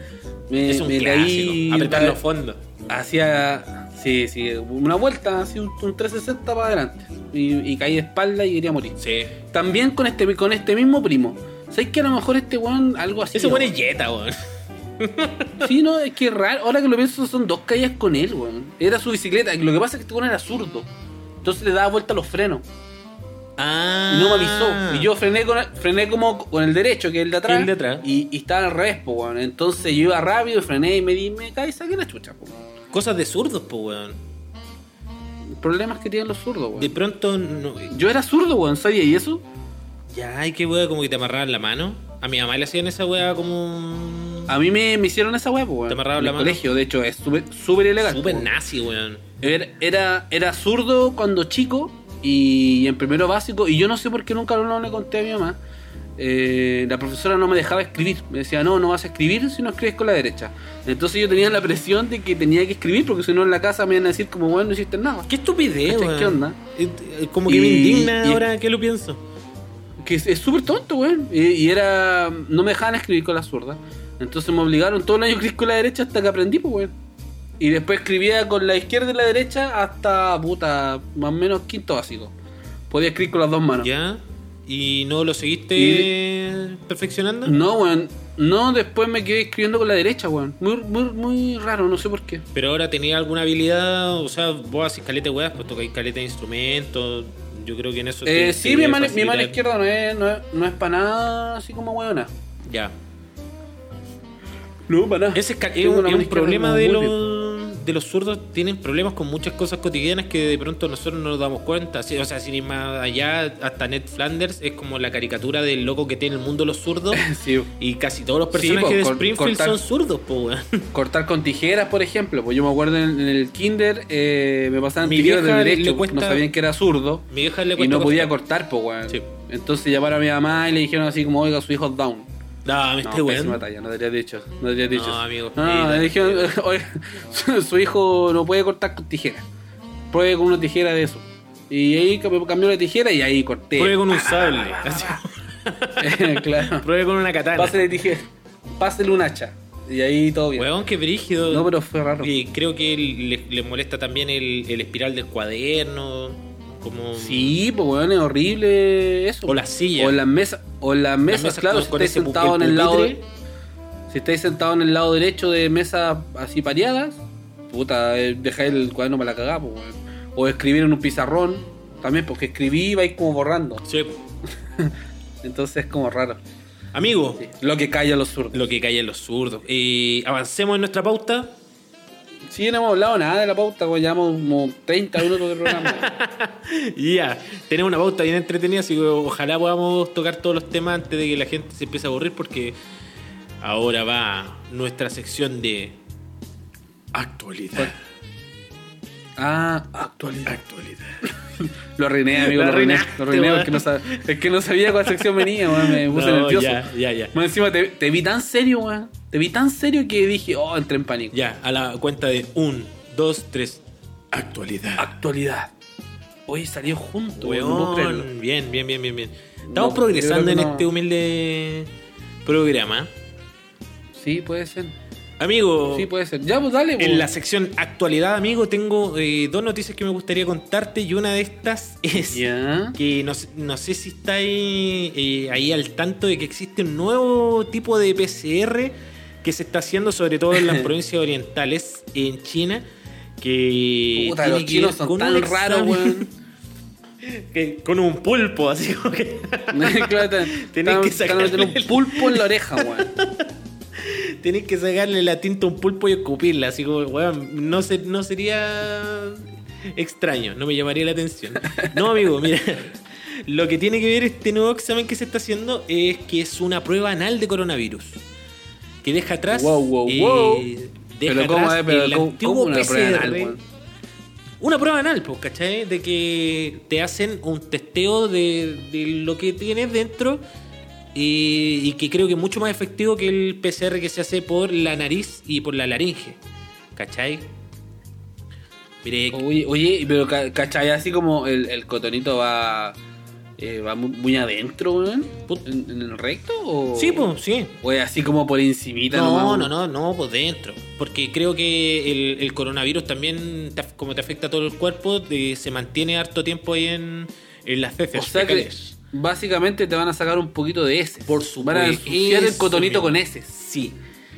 S1: Me,
S3: es un
S1: me
S3: clásico,
S1: caí.
S3: apretar los fondos.
S1: Hacía. Sí, sí, una vuelta, así un, un 360 para adelante. Y, y caí de espalda y quería morir.
S3: Sí.
S1: También con este, con este mismo primo. ¿Sabes que a lo mejor este weón algo así?
S3: Ese weón es Jetta, weón.
S1: Sí, no, es que es raro. Ahora que lo pienso, son dos caídas con él, weón. Era su bicicleta. Lo que pasa es que este weón era zurdo. Entonces le daba vuelta a los frenos.
S3: Ah.
S1: Y no me avisó. Y yo frené con frené como con el derecho, que es el de atrás.
S3: El de atrás.
S1: Y, y estaba al revés, po, weón. Entonces yo iba rápido, frené y me di, me caí saqué la chucha, po.
S3: Cosas de zurdos, pues, weón.
S1: Problemas que tienen los zurdos, weón.
S3: De pronto, no-
S1: Yo era zurdo, weón, ¿sabía? ¿Y eso?
S3: ya, hay que weón, como que te amarraban la mano. A mi mamá le hacían esa weá como.
S1: A mí me, me hicieron esa weá, weón.
S3: ¿Te amarraron
S1: En
S3: la
S1: el
S3: mano?
S1: colegio, de hecho, es súper ilegal.
S3: Súper nazi, weón.
S1: Era, era, era zurdo cuando chico y en primero básico, y yo no sé por qué nunca no le conté a mi mamá. Eh, la profesora no me dejaba escribir. Me decía, no, no vas a escribir si no escribes con la derecha. Entonces yo tenía la presión de que tenía que escribir, porque si no en la casa me iban a decir como, bueno, no hiciste nada.
S3: Qué estupidez.
S1: ¿Qué onda?
S3: Como que me indigna
S1: y-
S3: ahora que lo pienso.
S1: Que es súper tonto, weón. Y, y era. No me dejaban escribir con la zurda. Entonces me obligaron todo el año a escribir con la derecha hasta que aprendí, pues, weón. Y después escribía con la izquierda y la derecha hasta, puta, más o menos quinto básico. Podía escribir con las dos manos.
S3: ¿Ya? ¿Y no lo seguiste perfeccionando?
S1: No, weón. No, después me quedé escribiendo con la derecha, weón. Muy, muy, muy raro, no sé por qué.
S3: Pero ahora tenía alguna habilidad, o sea, vos haces caleta de weas, pues tocáis caleta de instrumentos. Yo creo que en eso.
S1: Eh, sí, mi mano, mi mano izquierda no es, no es, no es para nada así como weona.
S3: Ya.
S1: No, para nada.
S3: Ese es, es un, es un problema de los, de los zurdos. Tienen problemas con muchas cosas cotidianas que de pronto nosotros no nos damos cuenta. O sea, sin ir más allá, hasta Ned Flanders es como la caricatura del loco que tiene el mundo los zurdos.
S1: Sí,
S3: y casi todos los
S1: Sí,
S3: personajes
S1: po,
S3: de Springfield
S1: cortar-
S3: son zurdos, po, weón.
S1: Cortar con tijeras, por ejemplo. Pues yo me acuerdo en, en el kinder, eh, me pasaban
S3: Mi
S1: tijeras de derecho.
S3: cuesta-
S1: No sabían que era zurdo.
S3: Mi vieja le
S1: Y no podía
S3: cortar.
S1: pues, weón.
S3: Sí.
S1: Entonces llamaron a mi mamá y le dijeron así como, oiga, su hijo es down.
S3: No, me
S1: pésima
S3: weón.
S1: no debería dicho. No debería dicho.
S3: No, amigo,
S1: No, su, su hijo no puede cortar con tijeras. Pruebe con una tijera de eso. Y ahí cam- cambió la tijera y ahí corté.
S3: Pruebe con un sable.
S1: claro.
S3: Pruebe con una katana.
S1: Pásale tijera. Pásale un hacha. Y ahí todo bien.
S3: Weón, qué brígido.
S1: No, pero fue raro.
S3: Y creo que le, le molesta también el, el espiral del cuaderno. Como.
S1: Sí, pues weón, es horrible eso.
S3: O las sillas.
S1: O las mesas, o las mesas,
S3: mesas
S1: claro,
S3: con-
S1: si estáis sentado en
S3: el
S1: lado si estáis sentado en el lado derecho de mesas así pareadas, puta, eh, dejáis el cuaderno para la cagada, pues weón. O escribir en un pizarrón, también porque escribí y vais como borrando.
S3: Sí.
S1: Entonces es como raro.
S3: Amigo,
S1: Sí. Lo que calla los zurdos.
S3: lo que cae en los zurdos. Eh, avancemos en nuestra pauta.
S1: Sí, no hemos hablado nada de la pauta, pues llevamos como 30 minutos de programa.
S3: Ya, tenemos una pauta bien entretenida, así que ojalá podamos tocar todos los temas antes de que la gente se empiece a aburrir, porque ahora va nuestra sección de actualidad.
S1: ah, actualidad.
S3: Actualidad.
S1: Lo arruiné, amigo,
S3: Lo
S1: arruiné. Lo arruiné porque no, es que no sabía cuál sección venía, weón. Me puse
S3: No,
S1: nervioso.
S3: ya, ya, ya.
S1: Más encima te, te vi tan serio, weón. Te vi tan serio que dije, oh, entré en pánico.
S3: Ya, a la cuenta de un, dos, tres. Actualidad.
S1: Actualidad. Hoy salió junto, weón.
S3: Bien, bien, bien, bien, bien. Estamos
S1: No,
S3: progresando en
S1: no.
S3: este humilde programa.
S1: Sí, puede ser.
S3: Amigo,
S1: Sí, puede ser. Ya, pues dale,
S3: en
S1: pues.
S3: la sección actualidad, amigo, tengo eh, dos noticias que me gustaría contarte y una de estas es que no, sé- no sé si está ahí, eh, ahí al tanto de que existe un nuevo tipo de PCR que se está haciendo sobre todo en las provincias orientales en China que
S1: Puta,
S3: tiene
S1: los
S3: que
S1: chinos
S3: ver
S1: son
S3: con
S1: tan raros, weón.
S3: que- con un pulpo así como que
S1: claro, te-
S3: Tenés
S1: te-
S3: que sacarle
S1: un pulpo en la oreja, weón.
S3: Tenés que sacarle la tinta a un pulpo y escupirla, así como, weón, no, se- no sería extraño, no me llamaría la atención. No, amigo, mira, lo que tiene que ver este nuevo examen que se está haciendo es que es una prueba anal de coronavirus. Que deja atrás.
S1: Wow, wow,
S3: eh,
S1: wow.
S3: deja
S1: Pero
S3: atrás
S1: pero
S3: el
S1: cómo,
S3: antiguo
S1: cómo una prueba
S3: PCR.
S1: anal, weón.
S3: Una prueba anal, pues, ¿cachai? De que te hacen un testeo de, de lo que tienes dentro y, y que creo que es mucho más efectivo que el PCR que se hace por la nariz y por la laringe, ¿cachai? Mire,
S1: Oye, oye, pero ca- ¿cachai? Así como el, el cotonito va, eh, va mu- muy adentro, weón. ¿En, en el recto? O,
S3: sí, pues, sí.
S1: O es así como por encimita
S3: No,
S1: nomás,
S3: no, no, no, pues dentro. Porque creo que el, el coronavirus también, te como te afecta a todo el cuerpo, te- se mantiene harto tiempo ahí en, en las
S1: O
S3: heces
S1: sea que básicamente te van a sacar un poquito de ese.
S3: Por supuesto.
S1: Van a ensuciar el cotonito con ese.
S3: Sí.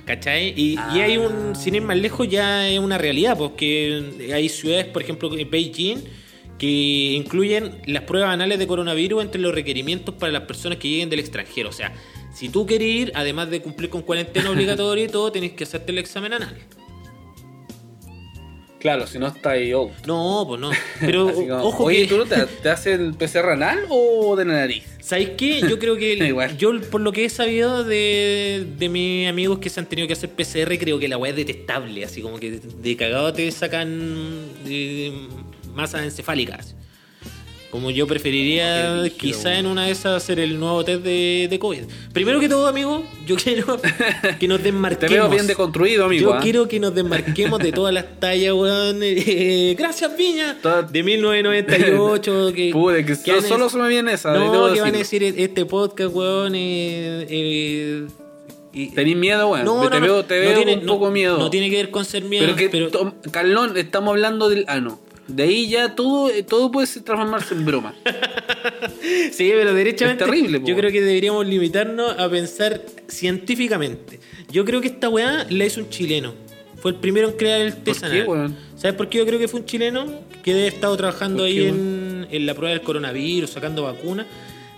S3: ¿Cachai? Y,
S1: Ah.
S3: y hay un, sin ir más lejos, ya es una realidad, porque hay ciudades, por ejemplo, en Beijing, que incluyen las pruebas anales de coronavirus entre los requerimientos para las personas que lleguen del extranjero. O sea, si tú quieres ir, además de cumplir con cuarentena obligatoria y todo, tenés que hacerte el examen anal.
S1: Claro, si no está ahí, oh.
S3: No, pues no. Pero
S1: como,
S3: ojo
S1: Oye,
S3: que...
S1: ¿tú no te, te haces el PCR anal o de la nariz?
S3: ¿Sabes qué? Yo creo que el-
S1: Igual.
S3: yo por lo que he sabido de, de mis amigos que se han tenido que hacer PCR, creo que la weá es detestable, así como que de, cagado te sacan masas encefálicas. Como yo preferiría
S1: brígido,
S3: quizá en una de esas hacer el nuevo test de, de COVID. Primero que todo, amigo, yo quiero que nos
S1: Te
S3: desmarquemos.
S1: veo bien deconstruido, amigo.
S3: Yo
S1: ¿ah?
S3: quiero que nos desmarquemos de todas las tallas, weón. Eh, gracias, Viña. De 1998. Que,
S1: Pude, que
S3: que
S1: solo se me viene esa.
S3: no, que van a decir este podcast, weón. Eh, eh,
S1: ¿Tenís miedo, weón?
S3: No,
S1: te
S3: no,
S1: veo, te
S3: no
S1: veo
S3: tiene-
S1: un
S3: no-
S1: poco miedo.
S3: No tiene que ver con ser miedo,
S1: pero que,
S3: pero,
S1: Tom- Carlón, estamos hablando del ano. De ahí ya todo, todo puede transformarse en broma.
S3: sí, pero derechamente.
S1: Es terrible, po.
S3: yo creo que deberíamos limitarnos a pensar científicamente. Yo creo que esta weá la hizo un chileno. Fue el primero en crear el test
S1: qué,
S3: anal.
S1: weón?
S3: ¿Sabes por qué yo creo que fue un chileno? Que debe haber estado trabajando
S1: ¿Por
S3: ahí en, en la prueba del coronavirus, sacando vacunas.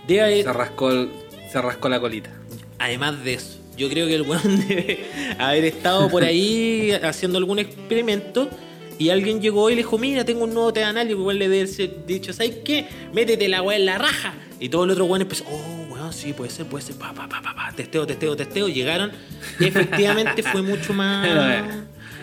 S3: Debe haber-
S1: Se rascó, el- se rascó la colita.
S3: Además de eso, yo creo que el weón debe haber estado por ahí haciendo algún experimento y alguien llegó y le dijo, mira, tengo un nuevo anal y igual le debe dicho, ¿sabes qué? Métete la weá en la raja. Y todo el otro weón empezó, oh, weón, sí, puede ser, puede ser, pa, pa, pa, pa, pa, testeo, testeo, testeo. Llegaron, efectivamente fue mucho más...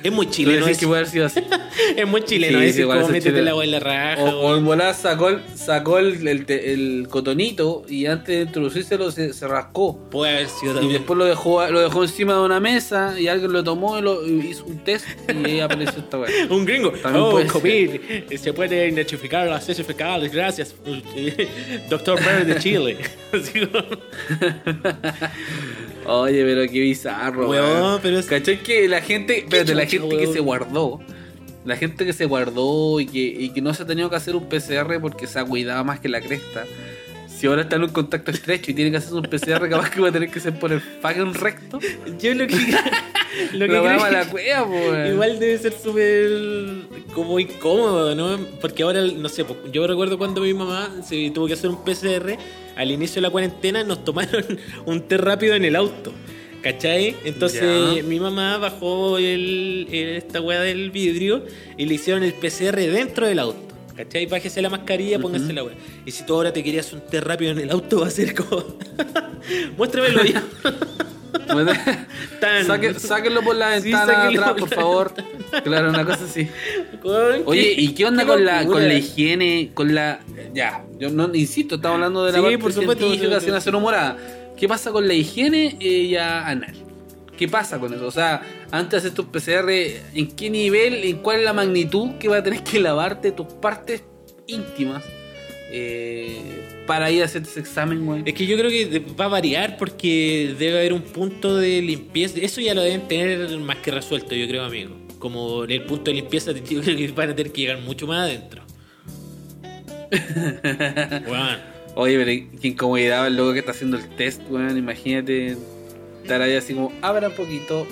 S3: Es muy chileno
S1: decís que
S3: eso.
S1: puede haber sido así.
S3: Es muy chileno
S1: Sí, igual
S3: como
S1: eso es
S3: métete la weá en la raja.
S1: O, o volada sacó, el, sacó el, el el cotonito y antes de introducírselo se, se rascó.
S3: Puede haber sido
S1: Y
S3: también.
S1: después lo dejó, lo dejó encima de una mesa y alguien lo tomó y lo y hizo un test y ahí apareció esta weá.
S3: Un gringo.
S1: También
S3: oh,
S1: puede
S3: COVID. Se puede identificar las heces fecales. Gracias. Doctor Verde de Chile.
S1: Oye, pero qué bizarro,
S3: Weón,
S1: weón.
S3: pero es-
S1: ¿Cachai que la gente, espérate, la gente que se guardó, la gente que se guardó y que, y que no se ha tenido que hacer un PCR porque se ha cuidado más que la cresta. Si ahora está en un contacto estrecho y tiene que hacer un PCR, capaz que va a tener que ser por el fucking recto.
S3: Yo lo que. lo que
S1: La
S3: creo que-
S1: cueva.
S3: Igual debe ser súper como incómodo, ¿no? Porque ahora, no sé, yo recuerdo cuando mi mamá se tuvo que hacer un PCR, al inicio de la cuarentena nos tomaron un té rápido en el auto. ¿Cachai? Entonces
S1: Ya.
S3: mi mamá bajó el, el- esta weá del vidrio y le hicieron el PCR dentro del auto. ¿Cachai? Bájese la mascarilla, póngase la weá. Y si tú ahora te querías un té rápido en el auto, va a ser como. Muéstramelo ya. Tan.
S1: Saque- sáquenlo por la
S3: Sí,
S1: ventana
S3: sáquenlo
S1: atrás,
S3: por
S1: favor. Claro, una cosa así. Oye, ¿y qué onda
S3: qué
S1: con la, con la higiene? Con la. Ya, yo no insisto, estamos hablando de la
S3: Sí,
S1: parte
S3: por supuesto,
S1: científica, sin hacer humorada. ¿Qué pasa con la higiene eh, ya anal? ¿Qué pasa con eso? O sea, antes de hacer tus PCR, ¿en qué nivel, en cuál es la magnitud que va a tener que lavarte tus partes íntimas eh, para ir a hacer ese examen, güey?
S3: Es que yo creo que va a variar porque debe haber un punto de limpieza. Eso ya lo deben tener más que resuelto, yo creo, amigo. Como en el punto de limpieza, yo creo que van a tener que llegar mucho más adentro. Weón.
S1: Oye, pero qué incomodidad el loco que está haciendo el test, weón. Imagínate estar ahí así como, abra un poquito.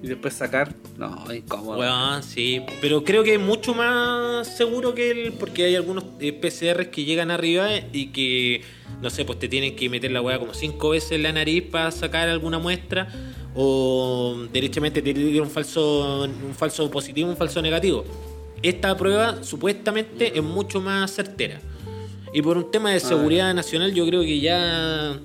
S1: Y después sacar. No, incómodo.
S3: Sí. Pero creo que es mucho más seguro que el. Porque hay algunos eh, PCRs que llegan arriba y que, no sé, pues te tienen que meter la weá como cinco veces en la nariz para sacar alguna muestra. O derechamente te tiran un falso, un falso positivo, un falso negativo. Esta prueba supuestamente es mucho más certera. Y por un tema de seguridad nacional, yo creo que ya.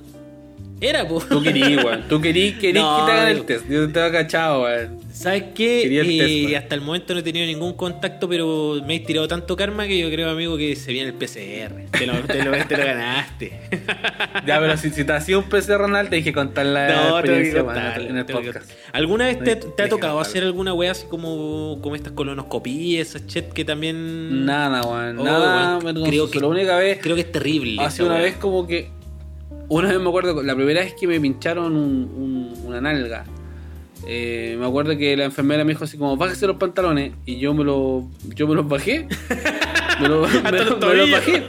S3: Era, pues.
S1: Tú querías, weón. Tú querías, querías
S3: No,
S1: que te hagan el test. Yo te había cachado, weón.
S3: ¿Sabes qué? Eh,
S1: test,
S3: hasta el momento no he tenido ningún contacto, pero me he tirado tanto karma que yo creo, amigo, que se viene el PCR. Te lo, te lo, te lo ganaste.
S1: Ya, pero si, si te hacía un PC Ronald, te dije contar la
S3: No,
S1: experiencia
S3: contar,
S1: en el podcast.
S3: ¿Alguna vez te, ha tocado hacer alguna wea así como, como estas colonoscopías, esas shit que también.
S1: Nada, weón.
S3: Oh,
S1: nada,
S3: weón, creo que-
S1: La única vez.
S3: Creo que es terrible.
S1: Hace una vez como que. Una vez me acuerdo, la primera vez que me pincharon un- un- una nalga. eh, me acuerdo que la enfermera me dijo así como, bájese los pantalones. Y yo me, lo, yo me los bajé. me, lo- me-
S3: los
S1: me los bajé.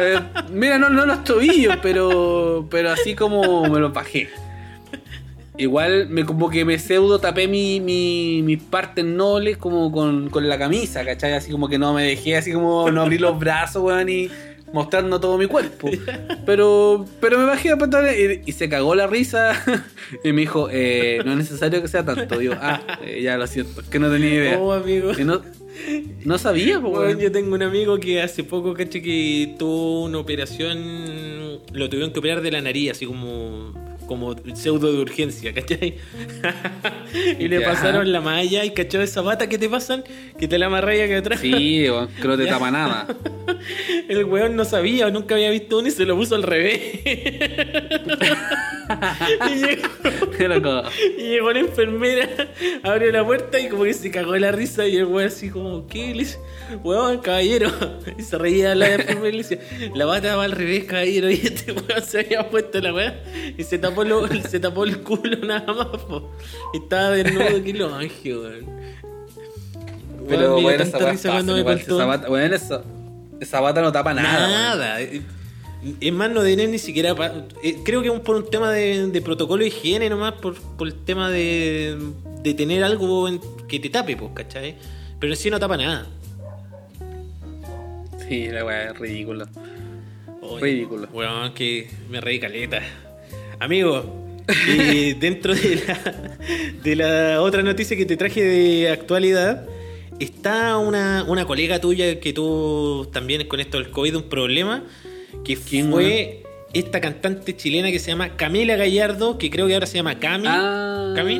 S1: Eh, mira, no, no los tobillos, pero, pero así como me los bajé. Igual me como que me pseudo tapé mi, mi, mis partes nobles como con, con la camisa, ¿cachai? Así como que no me dejé así como no abrí los brazos, weón, y mostrando todo mi cuerpo. Pero, pero me bajé a pantalones y, y se cagó la risa y me dijo, eh, no es necesario que sea tanto. Digo, ah, eh, ya lo siento, que no tenía idea.
S3: Oh, amigo.
S1: Y no, no sabía,
S3: weón. yo tengo un amigo que hace poco, caché, que tuvo una operación. Lo tuvieron que operar de la nariz, así como. Como pseudo de urgencia, ¿cachai? y le
S1: Ya.
S3: pasaron la malla y cachó esa bata que te pasan, que te la amarraya que atrás.
S1: Sí, weón, que no te
S3: Ya.
S1: tapa nada.
S3: El weón no sabía, nunca había visto uno y se lo puso al revés. y, llegó, y llegó la enfermera, abrió la puerta y como que se cagó de la risa y el weón así como, ¿qué? Le dice, weón, caballero. Y se reía la enfermera y le decía, la bata va al revés, caballero. Y este weón se había puesto la weá y se tapó, lo- se tapó el culo nada más, po. Y estaba desnudo, qué lo ángel, weón.
S1: Pero bueno, esa
S3: risa cuando me contó.
S1: esa bata, weón, esa, esa bata no tapa nada. weón.
S3: Es más, no tienen ni siquiera. eh, Creo que es por un tema de, de protocolo de higiene nomás, por, por el tema de, de tener algo en- que te tape, pues, ¿cachai? Pero en sí no tapa nada.
S1: Sí, la weá es ridícula. Ridículo.
S3: Weón, que me reí caleta. Amigo, dentro de la, de la otra noticia que te traje de actualidad, está una, una colega tuya que tuvo también con esto del COVID un problema, que
S1: ¿Quién,
S3: fue esta cantante chilena que se llama Camila Gallardo, que creo que ahora se llama Cami,
S1: Ah,
S3: Cami,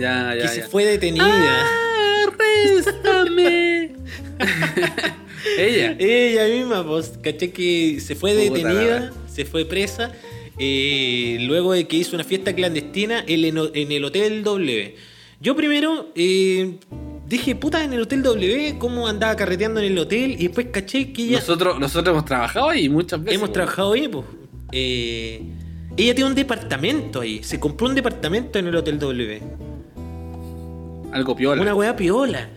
S1: ya, ya.
S3: que se fue detenida.
S1: Arréstame. Ella.
S3: Ella misma, pues, caché que se fue detenida, se fue presa, eh, luego de que hizo una fiesta clandestina en el, en el Hotel W. Yo primero eh, dije, puta, en el Hotel W, ¿cómo andaba carreteando en el hotel? Y después caché que ella...
S1: Nosotros, nosotros hemos trabajado ahí muchas veces.
S3: Hemos trabajado ahí, pues. Eh, ella tiene un departamento ahí, se compró un departamento en el Hotel W.
S1: Algo piola.
S3: Una weá piola.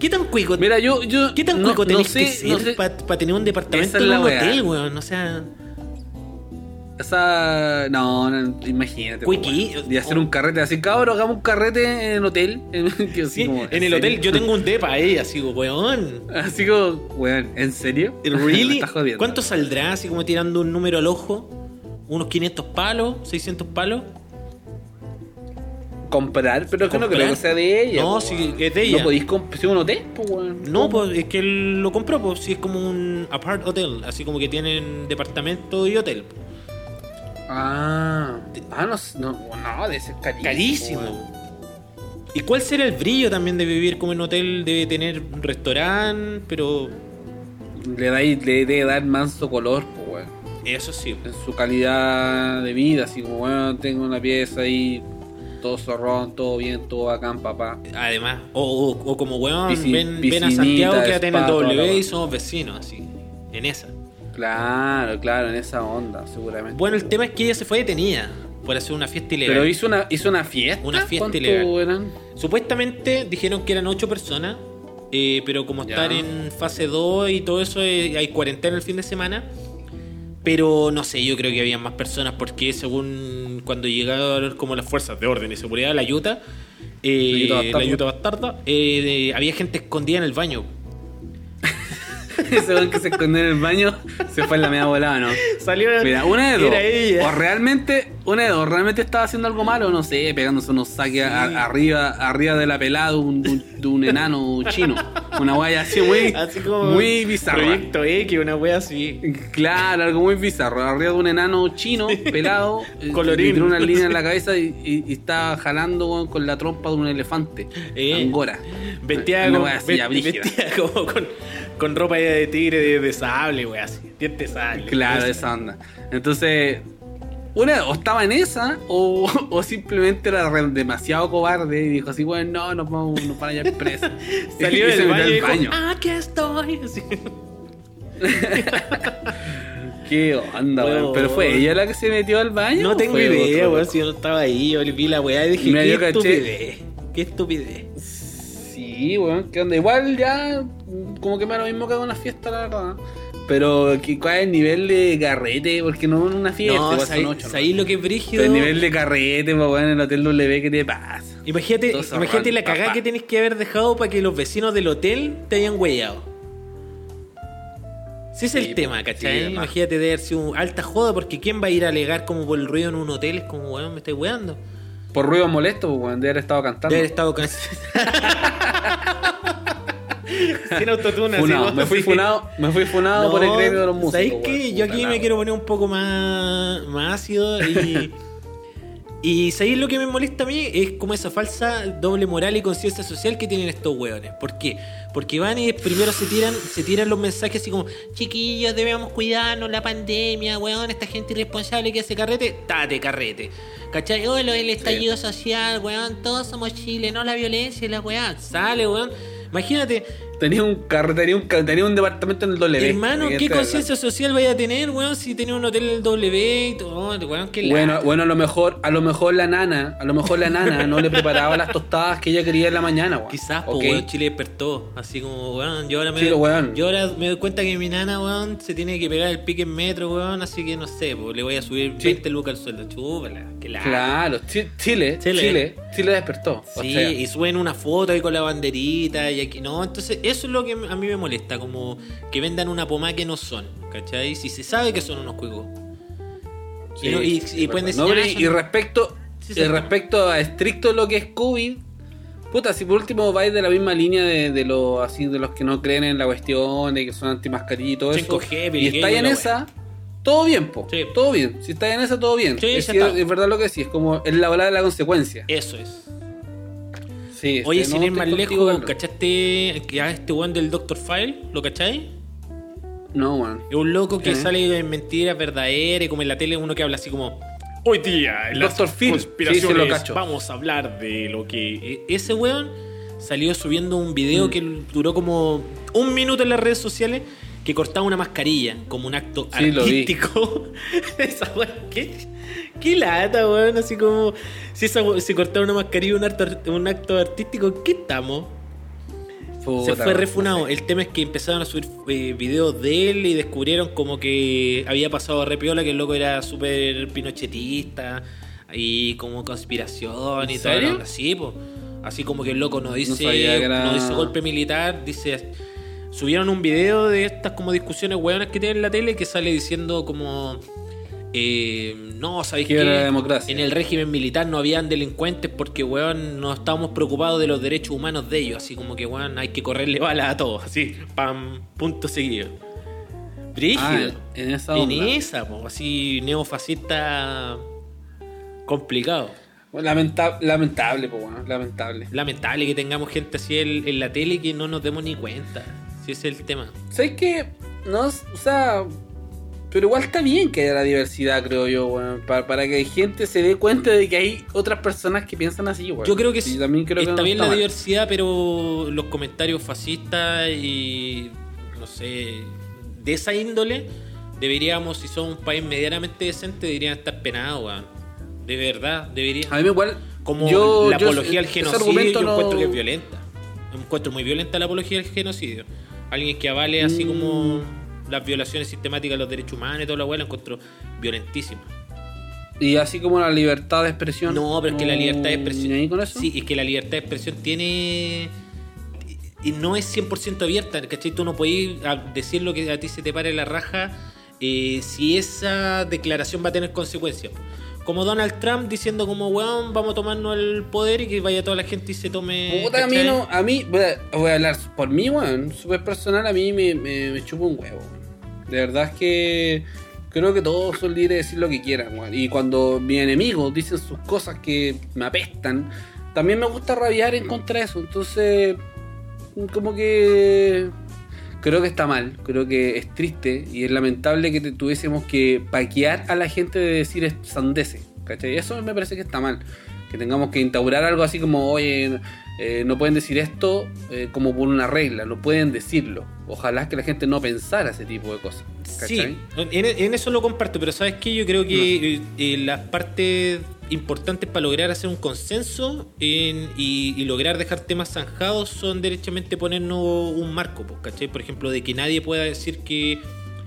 S3: ¿Qué tan cuico?
S1: Mira, yo, yo.
S3: ¿Qué tan
S1: no,
S3: cuico
S1: no
S3: tenés
S1: sé,
S3: que ser
S1: no sé-
S3: para tener un departamento
S1: es
S3: en un hotel, weón? O sea...
S1: Esa. No, no, imagínate.
S3: Quickie.
S1: weón. De hacer un carrete así, cabrón, hagamos un carrete en el hotel. Así como,
S3: en el
S1: serio?
S3: hotel yo tengo un depa ahí, así como, weón.
S1: Así como, weón, ¿en serio?
S3: ¿Really? ¿Cuánto saldrá así como tirando un número al ojo? ¿Unos 500 palos? ¿600 palos?
S1: Comprar, pero es que no creo que sea de ella.
S3: No,
S1: po, weón.
S3: es de ella.
S1: No podéis comprar. un hotel, pues, weón.
S3: No, pues es que él lo compró, pues sí es como un apart hotel, así como que tienen departamento y hotel.
S1: Ah, ah no, no, no, debe ser carísimo.
S3: Carísimo. ¿Y cuál será el brillo también de vivir como en hotel? Debe tener un restaurante, pero
S1: Le, da, le debe dar manso color, pues, weón.
S3: eso sí.
S1: En su calidad de vida, así como, bueno, tengo una pieza ahí, todo zorrón, todo bien, todo bacán, papá.
S3: Además, o, o- o como weón, ven, ven a Santiago, quédate en el W y somos vecinos, así. En esa.
S1: Claro, claro, en esa onda, seguramente.
S3: Bueno, el tema es que ella se fue detenida por hacer una fiesta ilegal.
S1: Pero hizo una, hizo una fiesta.
S3: Una fiesta
S1: ¿Cuánto
S3: ilegal.
S1: eran?
S3: Supuestamente dijeron que eran ocho personas, eh, pero como
S1: Ya.
S3: están en fase 2 y todo eso, eh, hay cuarentena el fin de semana. Pero no sé, yo creo que había más personas porque según cuando llegaron como las fuerzas de orden y seguridad, la eh,
S1: La
S3: la
S1: bastarda.
S3: Utah bastarda, eh, había gente escondida en el baño.
S1: Ese weón que se escondió en el baño se fue en la media volada, ¿no?
S3: Salió
S1: Mira, una de dos.
S3: Ella.
S1: O realmente, una de dos, realmente estaba haciendo algo malo, no sé, pegándose unos saques a- arriba, arriba de la pelada de un, de enano chino. Una guaya así muy,
S3: Así como
S1: muy bizarra.
S3: Proyecto X, una wea así.
S1: Claro, algo muy bizarro. Arriba de un enano chino, pelado, eh,
S3: Colorín.
S1: que tiene una línea en la cabeza y, y- y está jalando weón, con la trompa de un elefante.
S3: Eh.
S1: Angora.
S3: Vestida
S1: Una
S3: como,
S1: wea así,
S3: vest-
S1: ya, brígida.
S3: vestida como con, con ropa de tigre de, de sable, wea así. Diente sable.
S1: Claro,
S3: Esa.
S1: onda. Entonces, una, o estaba en esa, o, o simplemente era re- demasiado cobarde y dijo así, bueno, no, nos vamos, nos van a llevar presos.
S3: Salió
S1: Y se
S3: del
S1: metió
S3: baño y
S1: al
S3: dijo,
S1: baño.
S3: "Ah, aquí estoy. Así.
S1: Qué onda, weón. Pero fue ella la que se metió al baño.
S3: No tengo idea, weón, si yo no estaba ahí. Yo vi la weá y dije,
S1: Mira,
S3: qué estupidez. Qué estupidez.
S1: Sí, weón, que onda. Igual ya, como que me da lo mismo que una fiesta, la verdad. Pero, que ¿cuál es el nivel de carrete? Porque no es una fiesta,
S3: No,
S1: igual son
S3: ¿sabéis
S1: ocho, ¿no?
S3: sabéis lo que es
S1: Pero
S3: brígido?
S1: el nivel de carrete, pues, weón, en el Hotel W, ¿qué te pasa?
S3: Imagínate, imagínate la cagada que tienes que haber dejado para que los vecinos del hotel te hayan huellado. Ese es
S1: Sí,
S3: el tema,
S1: sí,
S3: ¿cachai? Imagínate de haber sido alta joda, porque ¿quién va a ir a alegar como por el ruido en un hotel? Es como, weón, me estoy weando.
S1: Por ruido molesto, pues, weón, de haber estado cantando.
S3: De haber estado. Sin autotune,
S1: Funado, me fui funado, me fui funado por el gremio de los músicos.
S3: ¿Sabes qué?
S1: weón.
S3: Yo aquí me quiero poner un poco más, más ácido y. y ¿sabéis lo que me molesta a mí? Es como esa falsa doble moral y conciencia social que tienen estos hueones. ¿Por qué? Porque van y primero se tiran, se tiran los mensajes así como, chiquillos, debemos cuidarnos, la pandemia, weón, esta gente irresponsable que hace carrete, tate carrete. ¿Cachai? Oh, lo del estallido social, weón, todos somos Chile, no la violencia y la weá. Sale, weón. Imagínate,
S1: Tenía un carro, tenía un, tenía un departamento en el W.
S3: Hermano, ¿qué conciencia social vaya a tener, weón? Si tenía un hotel en el W y todo, weón, qué
S1: Bueno,
S3: lata.
S1: bueno, a lo mejor, a lo mejor la nana, a lo mejor la nana no le preparaba las tostadas que ella quería en la mañana, weón.
S3: Quizás, pues,
S1: Ok.
S3: weón, Chile despertó. Así como, weón, yo ahora me,
S1: Sí, weón.
S3: yo ahora me doy cuenta que mi nana, weón, se tiene que pegar el pique en metro, weón. Así que no sé, pues, le voy a subir
S1: Sí.
S3: 20 lucas al sueldo. Chúpala, qué lata.
S1: Claro, Chi- Chile,
S3: Chile.
S1: Chile, Chile, despertó. O
S3: Sí,
S1: sea,
S3: y suben una foto ahí con la banderita y aquí no. Entonces, eso es lo que a mí me molesta, como que vendan una pomada que no son, ¿cachai? Si se sabe que son unos cuicos.
S1: sí,
S3: y no- y-
S1: sí,
S3: y pueden.
S1: No,
S3: decir,
S1: y,
S3: ah,
S1: y respecto,
S3: Sí, sí.
S1: respecto a estricto lo que es COVID, puta, si por último vais de la misma línea de, de los así de los que no creen en la cuestión, de que son antimascarillas y todo
S3: 5G,
S1: eso, y estáis en esa, todo bien, po.
S3: Sí.
S1: Todo bien. Si estáis en esa, todo bien.
S3: Sí,
S1: es,
S3: ya
S1: que
S3: está.
S1: es verdad lo que sí, es como es la ola de la consecuencia.
S3: Eso es.
S1: Sí,
S3: Oye,
S1: este,
S3: sin
S1: no,
S3: ir más
S1: contigo,
S3: lejos,
S1: Carlos.
S3: ¿cachaste que a este weón del Doctor File? ¿Lo cachai?
S1: No, weón.
S3: Es un loco que
S1: ¿Qué?
S3: sale en mentiras verdaderas, y como en la tele uno que habla así como Hoy día en las conspiraciones
S1: Sí, lo cacho.
S3: vamos a hablar de lo que... e- Ese weón salió subiendo un video
S1: Mm.
S3: que duró como un minuto en las redes sociales que cortaba una mascarilla como un acto
S1: Sí,
S3: artístico. esa weón, ¿qué? Qué lata, weón, así como si esa si cortaba una mascarilla un acto, un acto artístico, ¿qué estamos? se fue
S1: no
S3: refunado.
S1: sé.
S3: El tema es que empezaron a subir eh, videos de él y descubrieron como que había pasado a repiola, que el loco era súper pinochetista y como conspiración y
S1: ¿En
S3: todo. Así, pues. Así como que el loco no dice, no dice golpe militar, dice... Subieron un video de estas como discusiones hueonas que tienen en la tele que sale diciendo como... eh, no, ¿sabéis
S1: la democracia.
S3: En el régimen militar no habían delincuentes porque, weón, no estábamos preocupados de los derechos humanos de ellos. Así como que, weón, hay que correrle bala a todos. Así, pam, punto seguido. Brígido.
S1: Ah, en esa
S3: En
S1: onda.
S3: esa, po, así neofascista complicado.
S1: Lamenta- lamentable, pues, bueno, lamentable.
S3: Lamentable que tengamos gente así en, en la tele que no nos demos ni cuenta. Si ese es el tema.
S1: ¿Sabes qué? No, o sea, pero igual está bien que haya la diversidad, creo yo, weón. Para, para que gente se dé cuenta de que hay otras personas que piensan así, weón.
S3: Yo creo que sí,
S1: también creo que
S3: está
S1: no
S3: bien la
S1: mal.
S3: diversidad, pero los comentarios fascistas y no sé, de esa índole, deberíamos, si somos un país medianamente decente, deberían estar penados, weón. De verdad, deberían.
S1: A mí igual.
S3: Como
S1: yo-
S3: la
S1: yo-
S3: apología al genocidio, yo
S1: no-
S3: encuentro que es violenta. Encuentro muy violenta la apología al genocidio. Alguien que avale así
S1: Mm.
S3: como las violaciones sistemáticas de los derechos humanos y toda la weá, la encuentro violentísima.
S1: Y así como la libertad de expresión.
S3: No, pero es que la libertad de expresión.
S1: ¿Ni ahí con eso?
S3: Sí, es que la libertad de expresión tiene. Y no es 100% abierta, ¿cachai? Tú no puedes a- decir lo que a ti se te pare la raja eh, si esa declaración va a tener consecuencias. Como Donald Trump diciendo, como, weón, vamos a tomarnos el poder y que vaya toda la gente y se tome.
S1: Puta, a mí no. A mí, voy a, voy a hablar por mí, weón. Súper personal, a mí me, me, me chupa un huevo. De verdad es que. Creo que todos son libres de decir lo que quieran, weón. Y cuando mis enemigos dicen sus cosas que me apestan, también me gusta rabiar en contra de eso. Entonces, como que. Creo que está mal, creo que es triste y es lamentable que te- tuviésemos que paquear a la gente de decir es- sandeces, ¿cachai? Eso me parece que está mal. Que tengamos que instaurar algo así como, oye, eh, no pueden decir esto eh, como por una regla, no pueden decirlo. Ojalá que la gente no pensara ese tipo de cosas.
S3: Sí,
S1: ¿cachai?
S3: en, en eso lo comparto, pero ¿sabes qué? Yo creo que eh, eh, las partes importantes para lograr hacer un consenso en- y, y lograr dejar temas zanjados son derechamente ponernos un marco, pues, ¿cachai? Por ejemplo, de que nadie pueda decir que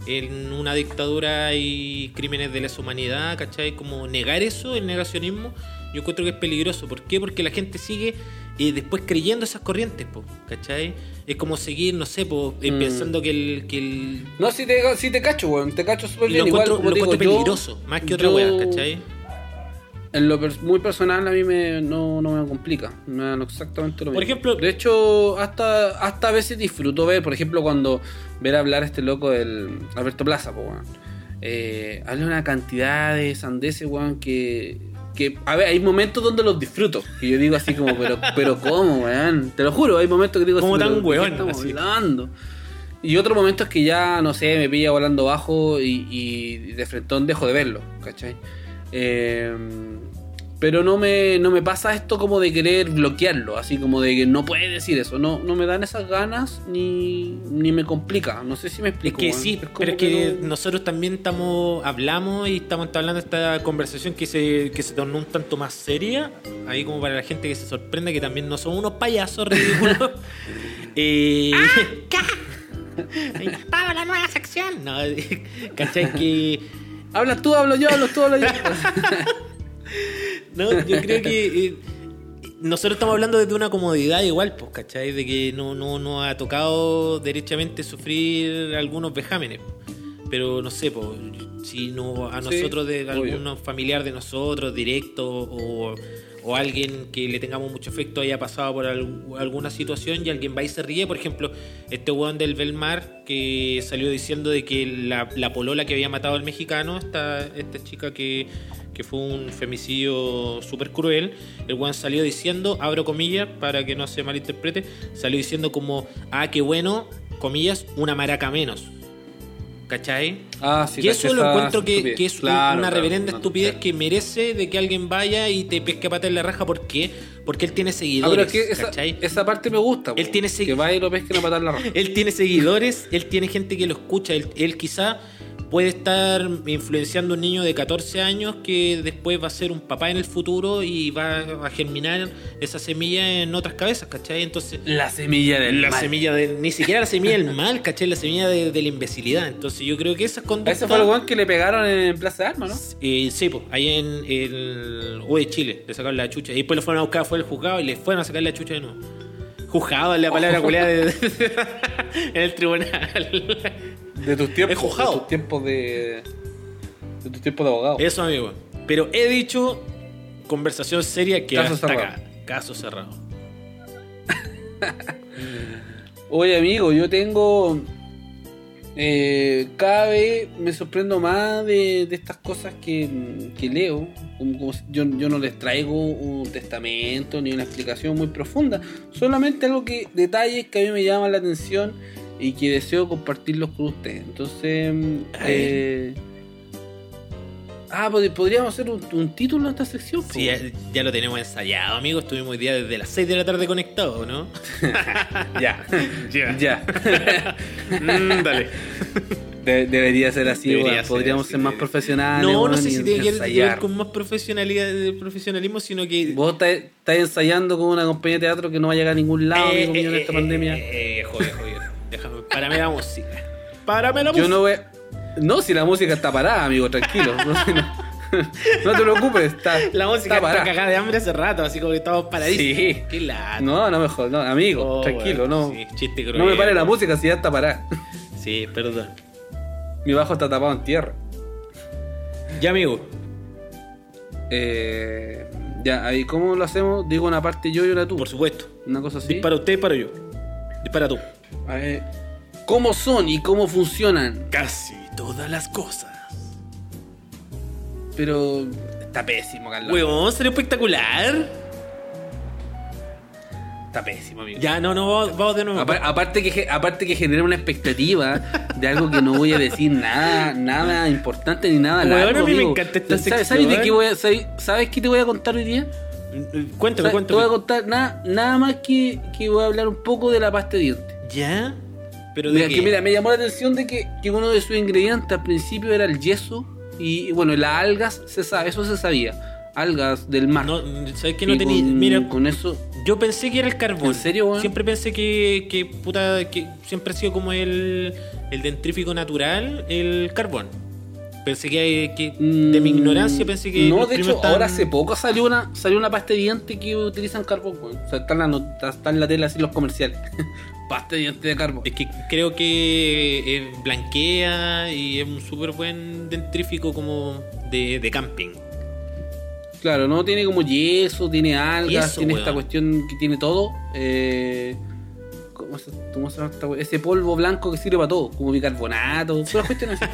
S3: en una dictadura hay crímenes de lesa humanidad, ¿cachai? Como negar eso, el negacionismo, yo encuentro que es peligroso. ¿Por qué? Porque la gente sigue eh, después creyendo esas corrientes, po, ¿cachai? Es como seguir, no sé, po,
S1: Mm.
S3: pensando que el, que el,
S1: No, si te, si te cacho, weón, te cacho súper
S3: y
S1: bien.
S3: lo
S1: Igual,
S3: encuentro,
S1: como
S3: lo
S1: digo,
S3: encuentro
S1: yo-
S3: peligroso, más que otra
S1: yo-
S3: wea, ¿cachai?
S1: En lo muy personal a mí me, no, no me complica. Me dan exactamente lo mismo.
S3: Por ejemplo-
S1: De hecho, hasta, hasta a veces disfruto ver, por ejemplo, cuando ver hablar a este loco del Alberto Plaza, po, weón. Eh, habla una cantidad de sandeces, weón, que... que a ver, hay momentos donde los disfruto. Que yo digo así como, pero, pero ¿cómo, weón? Te lo juro, hay momentos que digo
S3: Como
S1: así,
S3: tan
S1: pero, ¿de qué
S3: weón,
S1: estamos
S3: así.
S1: hablando? Y otro momento es que ya, no sé, me pilla volando bajo y, y de frentón dejo de verlo, ¿cachai? Eh, pero no me, no me pasa esto como de querer bloquearlo, así como de que no puede decir eso. No, no me dan esas ganas ni, ni me complica. No sé si me
S3: Es
S1: explico.
S3: que
S1: weón.
S3: sí, pero es que
S1: no-
S3: nosotros también estamos, hablamos y estamos entablando esta conversación que se, que se tornó un tanto más seria, ahí como para la gente que se sorprende que también no son unos payasos ridículos. eh, estaba la nueva sección. No, ¿cachai? Que
S1: Habla tú, hablo yo, hablo tú, hablo yo.
S3: No, yo creo que eh, nosotros estamos hablando desde una comodidad igual, pues, ¿cachai? De que no, no, no ha tocado derechamente sufrir algunos vejámenes. Pero no sé, pues, si no a
S1: Sí,
S3: nosotros, de algún familiar de nosotros, directo, o, o alguien que le tengamos mucho afecto haya pasado por al- alguna situación y alguien va y se ríe, por ejemplo, este weón del Belmar que salió diciendo de que la, la polola que había matado al mexicano, esta, esta chica que, que fue un femicidio súper cruel, el weón salió diciendo, abro comillas para que no se malinterprete, salió diciendo como, ah, qué bueno, comillas, una maraca menos. ¿Cachai?
S1: Ah, sí,
S3: y eso lo encuentro que, es
S1: Claro,
S3: una
S1: claro,
S3: reverenda
S1: no,
S3: estupidez
S1: claro.
S3: que merece de que alguien vaya y te pesque pata en la raja. ¿Por qué? Porque él tiene
S1: Ah,
S3: seguidores.
S1: pero es que esa, parte me gusta.
S3: Él
S1: po,
S3: tiene
S1: Que vaya y lo pesquen a matar la raja.
S3: Él tiene seguidores, él tiene gente que lo escucha. Él, él quizá puede estar influenciando un niño de 14 años que después va a ser un papá en el futuro y va a germinar esa semilla en otras cabezas, ¿cachai? Entonces,
S1: La semilla del
S3: la
S1: mal.
S3: semilla de. Ni siquiera la semilla del mal, ¿cachai? La semilla de, de la imbecilidad. Entonces, yo creo que esas conductas.
S1: Ese fue el weón que le pegaron en Plaza de Armas, ¿no?
S3: Eh, sí, pues, ahí en el UE Chile, le sacaron la chucha. Y después lo fueron a buscar, fue el juzgado y le fueron a sacar la chucha de nuevo. Juzgado es la palabra culiada de- en el tribunal.
S1: De tus tiempos.
S3: Juzgado.
S1: De tus tiempos de. De tus tiempos de abogado.
S3: Eso, amigo. Pero he dicho, conversación seria que
S1: Caso
S3: hasta
S1: cerrado.
S3: acá. Caso cerrado.
S1: Oye, amigo, yo tengo. eh, cada vez me sorprendo más de, de estas cosas que, que leo. Como- como si- yo, yo no les traigo un testamento ni una explicación muy profunda. Solamente algo que. detalles que a mí me llaman la atención y que deseo compartirlos con ustedes. Entonces. eh, ah, pod- podríamos hacer un, un título a esta sección.
S3: Sí, ya, ya lo tenemos ensayado, amigo. Estuvimos hoy día desde las 6 de la tarde conectados, ¿no?
S1: ya.
S3: Ya.
S1: ya.
S3: Mm, dale.
S1: De- debería ser así,
S3: Debería
S1: weón.
S3: ser
S1: Podríamos ser más
S3: debería.
S1: profesionales.
S3: No, no sé si tiene que ver- con más profesionalidad, profesionalismo, sino que.
S1: Vos estás, estás ensayando con una compañía de teatro que no va a llegar a ningún lado,
S3: Eh,
S1: amigo mío, en
S3: eh,
S1: esta
S3: eh,
S1: pandemia.
S3: Eh, eh, joder, joder. Párame la música. Párame la música.
S1: Yo no voy. No, si la música está parada, amigo, tranquilo. No, si no- no te preocupes, está.
S3: La música está,
S1: parada.
S3: cagada de hambre hace rato, así como que estamos paradísimos.
S1: Sí.
S3: Qué lata.
S1: No, no mejor, no, amigo,
S3: Oh,
S1: tranquilo,
S3: bueno,
S1: no.
S3: sí, chiste
S1: no me pare
S3: cruel.
S1: la música si ya está parada.
S3: Sí, perdón.
S1: Mi bajo está tapado en tierra.
S3: Ya, amigo.
S1: Eh, ya, ahí, ¿cómo lo hacemos? Digo una parte yo y una tú.
S3: Por supuesto.
S1: Una cosa así.
S3: Dispara usted, disparo yo. Dispara tú.
S1: A ver, ¿Cómo son y cómo funcionan?
S3: Casi todas las cosas.
S1: Pero está pésimo, Carlos.
S3: Huevón, sería espectacular.
S1: Está pésimo, amigo.
S3: Ya, no, no, vamos, vamos de nuevo.
S1: Apar- aparte, que, aparte que genera una expectativa de algo que no voy a decir nada, nada importante ni nada
S3: Bueno,
S1: largo,
S3: a mí me encanta esta
S1: ¿Sabes,
S3: sección.
S1: sabes de qué voy a, sabes, sabes qué te voy a contar hoy día?
S3: Cuéntame,
S1: ¿Sabes? Te
S3: cuéntame.
S1: voy a contar nada, nada más que, que voy a hablar un poco de la pasta de dientes.
S3: ¿Ya? Pero de
S1: Mira, que mira, me llamó la atención de que, que uno de sus ingredientes al principio era el yeso y bueno, las algas, se sabe, eso se sabía. Algas del mar.
S3: No, ¿sabes qué? No tenía. Mira,
S1: con eso
S3: yo pensé que era el carbón.
S1: ¿En serio, weón?
S3: Siempre pensé que, que, puta, que siempre ha sido como el, el dentrífico natural, el carbón. Pensé que, que de mi
S1: Mm,
S3: ignorancia pensé que.
S1: No, de hecho, ahora hace poco salió una salió una pasta de dientes que utilizan carbón, weón. O sea, está en la, está en la tela así los comerciales. pasta de dientes de carbón.
S3: Es que creo que eh, blanquea y es un súper buen dentrífico como de, de camping.
S1: Claro, no tiene como yeso, tiene algas,
S3: Yeso,
S1: tiene
S3: weón.
S1: esta cuestión que tiene todo. Eh, ¿cómo, se, cómo se llama esta we- Ese polvo blanco que sirve para todo, como bicarbonato, todas cuestiones así.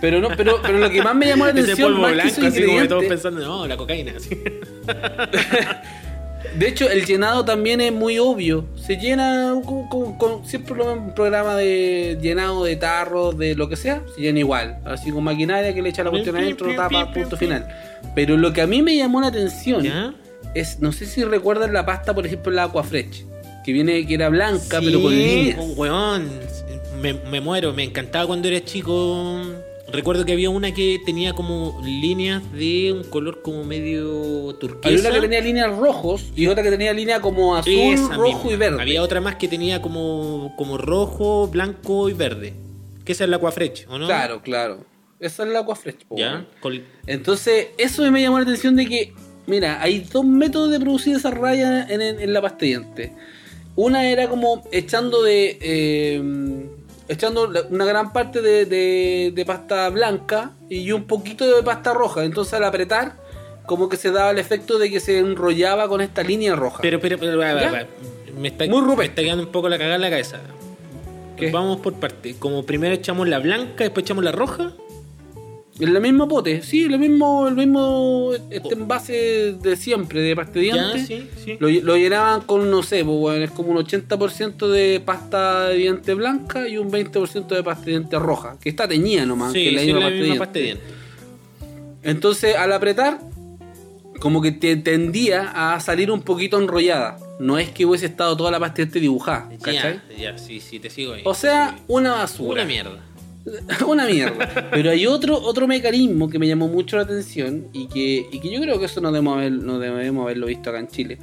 S1: Pero no, pero, pero lo que más me llamó la
S3: Ese
S1: atención
S3: polvo
S1: más que
S3: blanco, así como que todos pensando, no, la cocaína. así.
S1: De hecho, el llenado también es muy obvio. Se llena con, con- con- siempre en programa de llenado de tarros, de lo que sea, se llena igual. Así con maquinaria que le echa la cuestión adentro, tapa, punto final. Pero lo que a mí me llamó la atención
S3: ¿Ya?
S1: es, no sé si recuerdan la pasta, por ejemplo, la Aquafresh, que viene, que era blanca,
S3: Sí,
S1: pero con líneas.
S3: oh, weón, me, me muero, me encantaba cuando era chico. Recuerdo que había una que tenía como líneas de un color como medio turquesa.
S1: Había una que tenía líneas rojos y otra que tenía línea como azul,
S3: Esa
S1: rojo
S3: misma.
S1: y verde.
S3: Había otra más que tenía como, como rojo, blanco y verde. Que esa es la Aquafresh, ¿o no?
S1: Claro, claro. Esa es la Aquafresh.
S3: ¿Ya? Col-
S1: Entonces, eso me llamó la atención de que, mira, hay dos métodos de producir esa raya en, en- en la pasta de dientes. Una era como echando de. eh, echando una gran parte de, de- de pasta blanca y un poquito de pasta roja. Entonces, al apretar, como que se daba el efecto de que se enrollaba con esta línea roja.
S3: Pero, pero, pero, va, va, va. Me está,
S1: Muy
S3: me
S1: rupestre.
S3: está quedando un poco la cagada en la cabeza.
S1: ¿Qué?
S3: Vamos por parte. Como primero echamos la blanca, después echamos la roja.
S1: En el mismo pote, sí, el mismo, el mismo este envase de siempre, de pasta de dientes.
S3: sí, sí.
S1: Lo, lo llenaban con, no sé, pues, bueno, es como un 80% de pasta de diente blanca y un 20% de pasta de diente roja, que está teñida nomás,
S3: Sí,
S1: que es la misma
S3: la
S1: pasta
S3: misma
S1: diente.
S3: pasta de dientes.
S1: Entonces, al apretar, como que te tendía a salir un poquito enrollada. No es que hubiese estado toda la pasta de diente dibujada, ¿cachai?
S3: Ya, ya, sí, sí, te sigo ahí.
S1: O sea, una basura.
S3: una mierda.
S1: Una mierda. Pero hay otro, otro mecanismo que me llamó mucho la atención y que, y que yo creo que eso no debemos, haber- no debemos haberlo visto acá en Chile.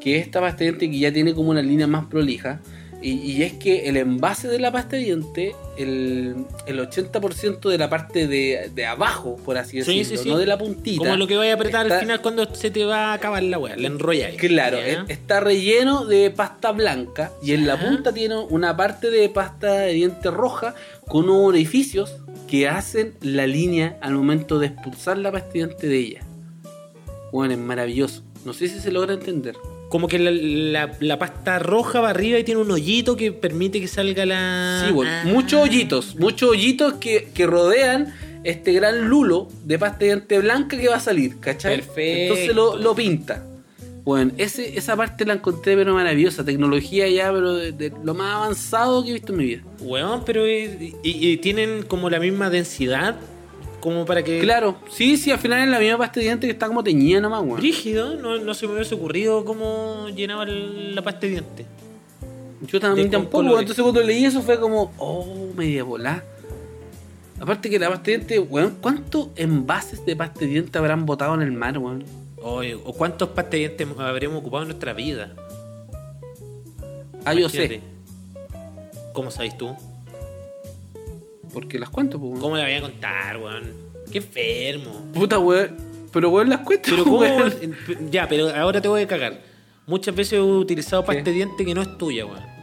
S1: Que es esta pasta de diente que ya tiene como una línea más prolija. Y, y es que el envase de la pasta de diente, el, el 80% de la parte de, de abajo, por así
S3: Sí,
S1: decirlo,
S3: sí, sí.
S1: no de la puntita.
S3: Como lo que vaya a apretar
S1: está-
S3: al final cuando se te va a acabar la weá, la enrolláis.
S1: Claro,
S3: ¿Ya?
S1: es- está relleno de pasta blanca y en la punta tiene una parte de pasta de diente roja con unos orificios que hacen la línea al momento de expulsar la pasta de ella. Bueno, es maravilloso. No sé si se logra entender.
S3: Como que la, la- la pasta roja va arriba y tiene un hoyito que permite que salga la.
S1: Sí, bueno,
S3: Ah.
S1: muchos hoyitos, muchos hoyitos que, que rodean este gran lulo de pasta de diente blanca que va a salir, ¿cachai?
S3: Perfecto.
S1: Entonces lo, lo pinta. Bueno, ese, esa parte la encontré pero maravillosa, tecnología ya, pero de, de lo más avanzado que he visto en mi vida.
S3: Weón, pero. y, y tienen como la misma densidad. Como para que.
S1: Claro, sí, sí, al final es la misma pasta de diente que está como teñida nomás, weón.
S3: Rígido, no, no se me hubiese ocurrido cómo llenaba la pasta de diente.
S1: Yo también tampoco,
S3: colores.
S1: entonces cuando leí eso fue como, oh, media volá. Aparte que la pasta de diente, weón, ¿cuántos envases de pasta de diente habrán botado en el mar, weón?
S3: Oye, ¿O cuántos pastas de dientes habríamos ocupado en nuestra vida?
S1: Ah, yo sé.
S3: ¿Cómo sabes tú?
S1: porque las cuento, pues.
S3: ¿Cómo la voy a contar, weón? Qué enfermo.
S1: Puta, weón. Pero weón, las cuento,
S3: Pero cómo.
S1: weón.
S3: Ya, pero ahora te voy a cagar. Muchas veces he utilizado
S1: ¿Qué?
S3: pasta de diente que no es tuya, weón.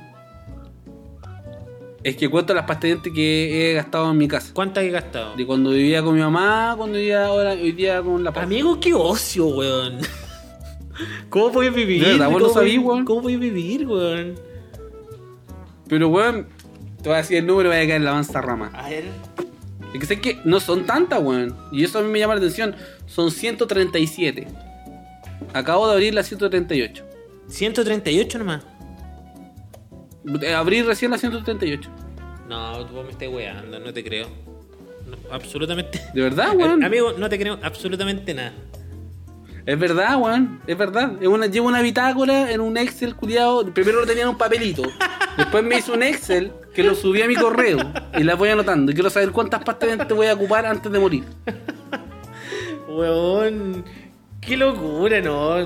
S1: Es que cuento las pastas de que he gastado en mi casa.
S3: ¿Cuántas he gastado?
S1: De cuando vivía con mi mamá, cuando vivía ahora, hoy día con la pasta.
S3: Amigo, qué ocio, weón. ¿Cómo puedes vivir?
S1: Verdad, no
S3: ¿Cómo puedes-
S1: weón.
S3: ¿Cómo vivir, weón?
S1: Pero weón, te voy a decir el número y voy a caer en la mansa rama.
S3: A ver.
S1: Es que sé que no son tantas, weón. Y eso a mí me llama la atención. Son 137. Acabo de abrir la 138.
S3: 138 nomás.
S1: Eh, Abrí recién la 138.
S3: No, tú me estás weando, no te creo. No, absolutamente.
S1: ¿De verdad, weón?
S3: Amigo, no te creo absolutamente nada.
S1: Es verdad, weón. Es verdad. Es una, llevo una bitácora en un Excel, culiado. Primero lo tenía en un papelito. Después me hice un Excel que lo subí a mi correo. Y las voy anotando. Y quiero saber cuántas pastas diente voy a ocupar antes de morir.
S3: Weón, qué locura, no.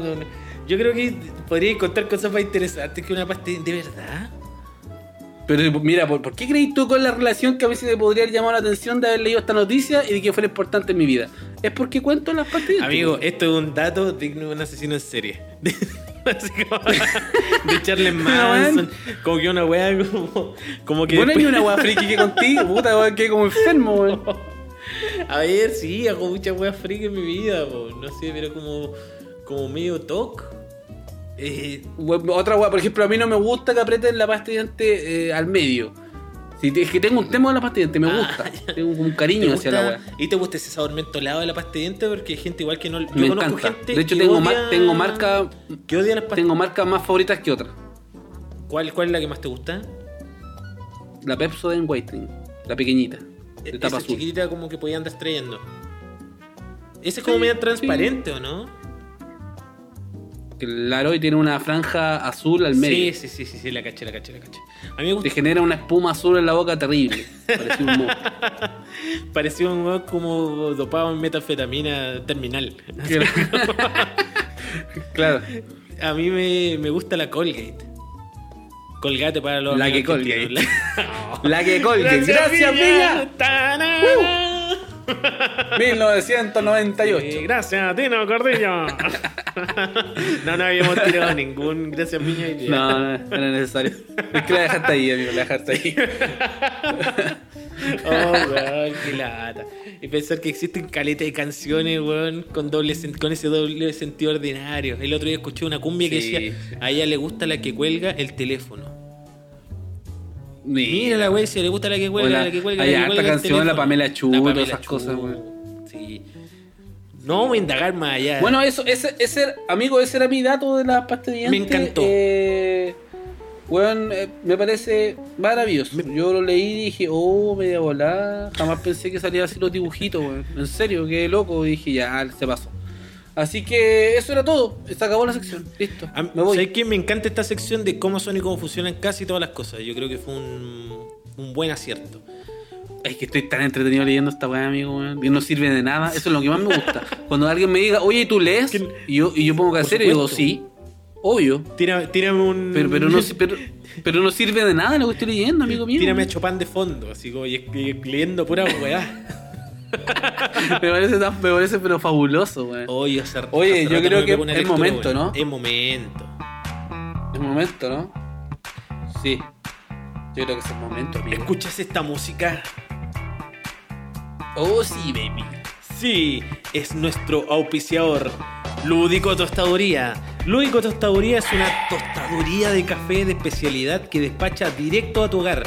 S3: Yo creo que podría encontrar cosas más interesantes que una pasta de verdad.
S1: Pero mira, ¿por, por qué crees tú con la relación que a veces me podría haber llamado la atención de haber leído esta noticia y de que fuera importante en mi vida? Es porque cuento las diente,
S3: Amigo, esto es un dato digno de un asesino en serie. Así como de Charles Manson. Como que una weá como, como que.
S1: Bueno, hay una weá friki que contigo, puta, weón, que como enfermo, weón.
S3: A ver, sí, hago muchas weas friki en mi vida, po. no sé, pero como, como medio talk. Eh,
S1: Otra weá, por ejemplo, a mí no me gusta que aprieten la pasta de diente eh, al medio. Si te- es que tengo un tema con la pasta de diente, me
S3: Ah,
S1: gusta.
S3: ya.
S1: Tengo un
S3: ¿te
S1: cariño
S3: gusta-
S1: hacia la weá.
S3: ¿Y te gusta ese sabor mentolado de la pasta de diente? Porque hay gente igual que no. Yo
S1: Me
S3: conozco
S1: encanta.
S3: gente
S1: De hecho,
S3: que
S1: tengo,
S3: odia-
S1: mar- tengo marca
S3: Que odia las pastas.
S1: tengo marcas más favoritas que otras.
S3: ¿Cuál, ¿Cuál es la que más te gusta?
S1: La Pepsodent Whitening, la pequeñita, de tapa
S3: Esa
S1: azul.
S3: chiquitita como que podía andar trayendo. Ese es como
S1: Sí,
S3: medio transparente, ¿o no?
S1: Que el Laroy tiene una franja azul al medio.
S3: Sí, sí, sí, sí, sí, la caché, la caché, la caché. A mí me gusta.
S1: Te genera una espuma azul en la boca terrible. Parece un.
S3: Parecía un como dopado en metanfetamina terminal.
S1: claro.
S3: A mí me, me gusta la Colgate. Colgate para los
S1: La que
S3: argentinos.
S1: La que Colgate. Gracias, Piña.
S3: Tana.
S1: 1998.
S3: Sí, gracias, Tino Cordillo. no, no habíamos tirado ningún gracias, y ya.
S1: No, no, no era necesario. Es que la dejaste ahí, amigo, la dejaste ahí.
S3: Oh, weón, qué lata. Y pensar que existen caletas de canciones, weón, con, doble, con ese doble sentido ordinario. El otro día escuché una cumbia que decía, a ella le gusta la que cuelga el teléfono. Mira la wey, si le gusta la que cuelga, la que cuelga,
S1: hay
S3: la
S1: harta canción, la. Pamela Chu,
S3: La
S1: todas esas cosas, weón.
S3: Sí. No vamos a indagar más allá.
S1: Bueno, eso, ese, ese, amigo, ese era mi dato de de dientes.
S3: Me encantó.
S1: Eh, weón, eh, me parece maravilloso. Yo lo leí y dije, oh, media volada. Jamás pensé que salía así los dibujitos, weón. En serio, qué loco. Y dije, ya, se pasó. Así que eso era todo. Se acabó la sección. Listo.
S3: A-
S1: Me voy.
S3: ¿Sabes qué? Me encanta esta sección de cómo son y cómo funcionan casi todas las cosas. Yo creo que fue un, un buen acierto.
S1: Es que estoy tan entretenido leyendo esta weá, amigo, weón. Y no sirve de nada. Eso es lo que más me gusta. Cuando alguien me diga, oye, ¿tú lees? Y yo, y yo pongo que hacer y digo, sí. Obvio.
S3: Tírame, tírame un.
S1: Pero, pero, no, pero, pero no sirve de nada lo que estoy leyendo, amigo mío.
S3: Tírame a Chopin de fondo, así como y, y leyendo pura weá.
S1: me parece tan, me parece pero fabuloso, weón.
S3: Oye,
S1: Oye, yo creo que es
S3: lectura
S1: momento. ¿no?
S3: Es momento.
S1: Es momento, ¿no? Sí. Yo creo que es el momento, amigo.
S3: ¿Escuchas esta música?
S1: Oh, sí, baby.
S3: Sí, es nuestro auspiciador, Lúdico Tostaduría. Lúdico Tostaduría es una tostaduría de café de especialidad que despacha directo a tu hogar.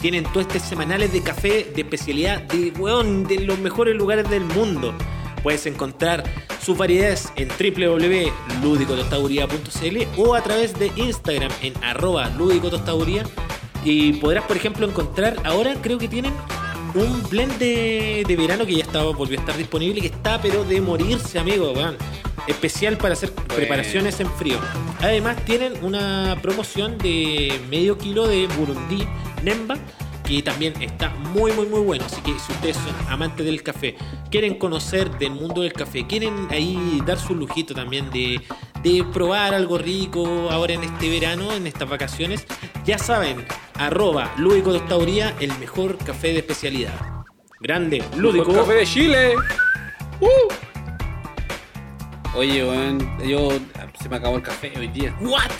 S3: Tienen tuestes semanales de café de especialidad de, weón, de los mejores lugares del mundo. Puedes encontrar sus variedades en www.ludicotostaduría.cl o a través de Instagram en arroba ludicotostaduría y podrás, por ejemplo, encontrar, ahora creo que tienen un blend de, de verano que ya estaba, volvió a estar disponible, que está pero de morirse, amigo, weón. Especial para hacer preparaciones en frío. Además tienen una promoción de medio kilo de Burundi Nemba, que también está muy muy muy bueno. Así que si ustedes son amantes del café, quieren conocer del mundo del café, quieren ahí dar su lujito también de, de probar algo rico ahora en este verano, en estas vacaciones, ya saben, arroba Lúdico Tostaduría, el mejor café de especialidad. Grande, Lúdico.
S1: Café de Chile. Uh. Oye, weón, yo se me acabó el café hoy día.
S3: What?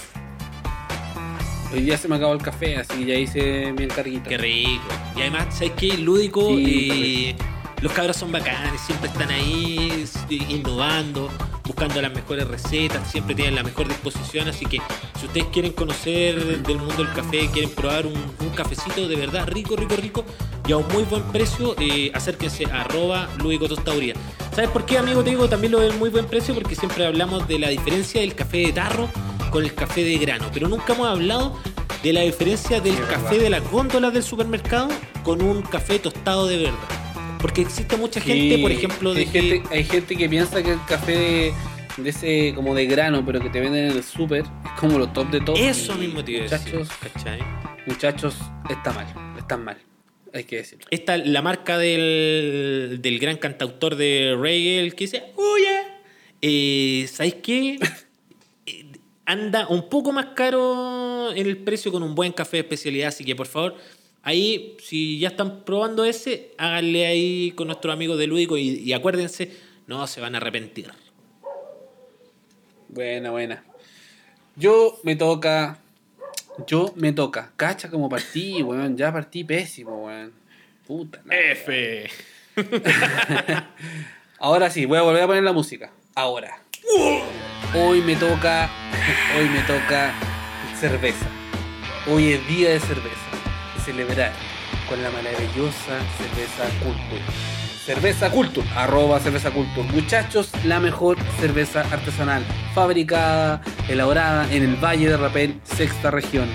S1: Hoy día se me acabó el café, así que ya hice mi encarguito.
S3: Qué rico. Y además, ¿sabes qué? Lúdico,
S1: Sí,
S3: eh, los cabros son bacanes, siempre están ahí innovando, buscando las mejores recetas, siempre tienen la mejor disposición. Así que si ustedes quieren conocer del mundo del café, quieren probar un, un cafecito de verdad rico, rico, rico y a un muy buen precio, eh, acérquense a arroba tostaduría. ¿Sabes por qué, amigo? Te digo también lo del muy buen precio, porque siempre hablamos de la diferencia del café de tarro con el café de grano, pero nunca hemos hablado de la diferencia del café de las góndolas del supermercado con un café tostado de verdad. Porque existe mucha
S1: Sí,
S3: gente, por ejemplo, de
S1: hay,
S3: que...
S1: gente, hay gente que piensa que el café de, de ese como de grano, pero que te venden en el súper, es como lo top de top.
S3: Eso mismo te a decir,
S1: Muchachos,
S3: ¿cachai?
S1: muchachos, está mal, están mal. Hay que decirlo.
S3: Esta la marca del, del gran cantautor de reggae, que dice, oye, eh, ¿sabéis qué? Eh, Anda un poco más caro en el precio con un buen café de especialidad, así que por favor, ahí, si ya están probando ese, háganle ahí con nuestros amigos de Lúdico y, y acuérdense, no se van a arrepentir.
S1: Buena, buena. Yo me toca. Yo me toca. Cacha como partí, weón. Ya partí pésimo, weón. Puta.
S3: F.
S1: Ahora sí, voy a volver a poner la música. Ahora. Hoy me toca. Hoy me toca cerveza. Hoy es día de cerveza. Celebrar con la maravillosa cerveza Culture. Cerveza Culture, arroba cerveza Culture. Muchachos, la mejor cerveza artesanal, fabricada, elaborada en el Valle de Rapel, sexta región.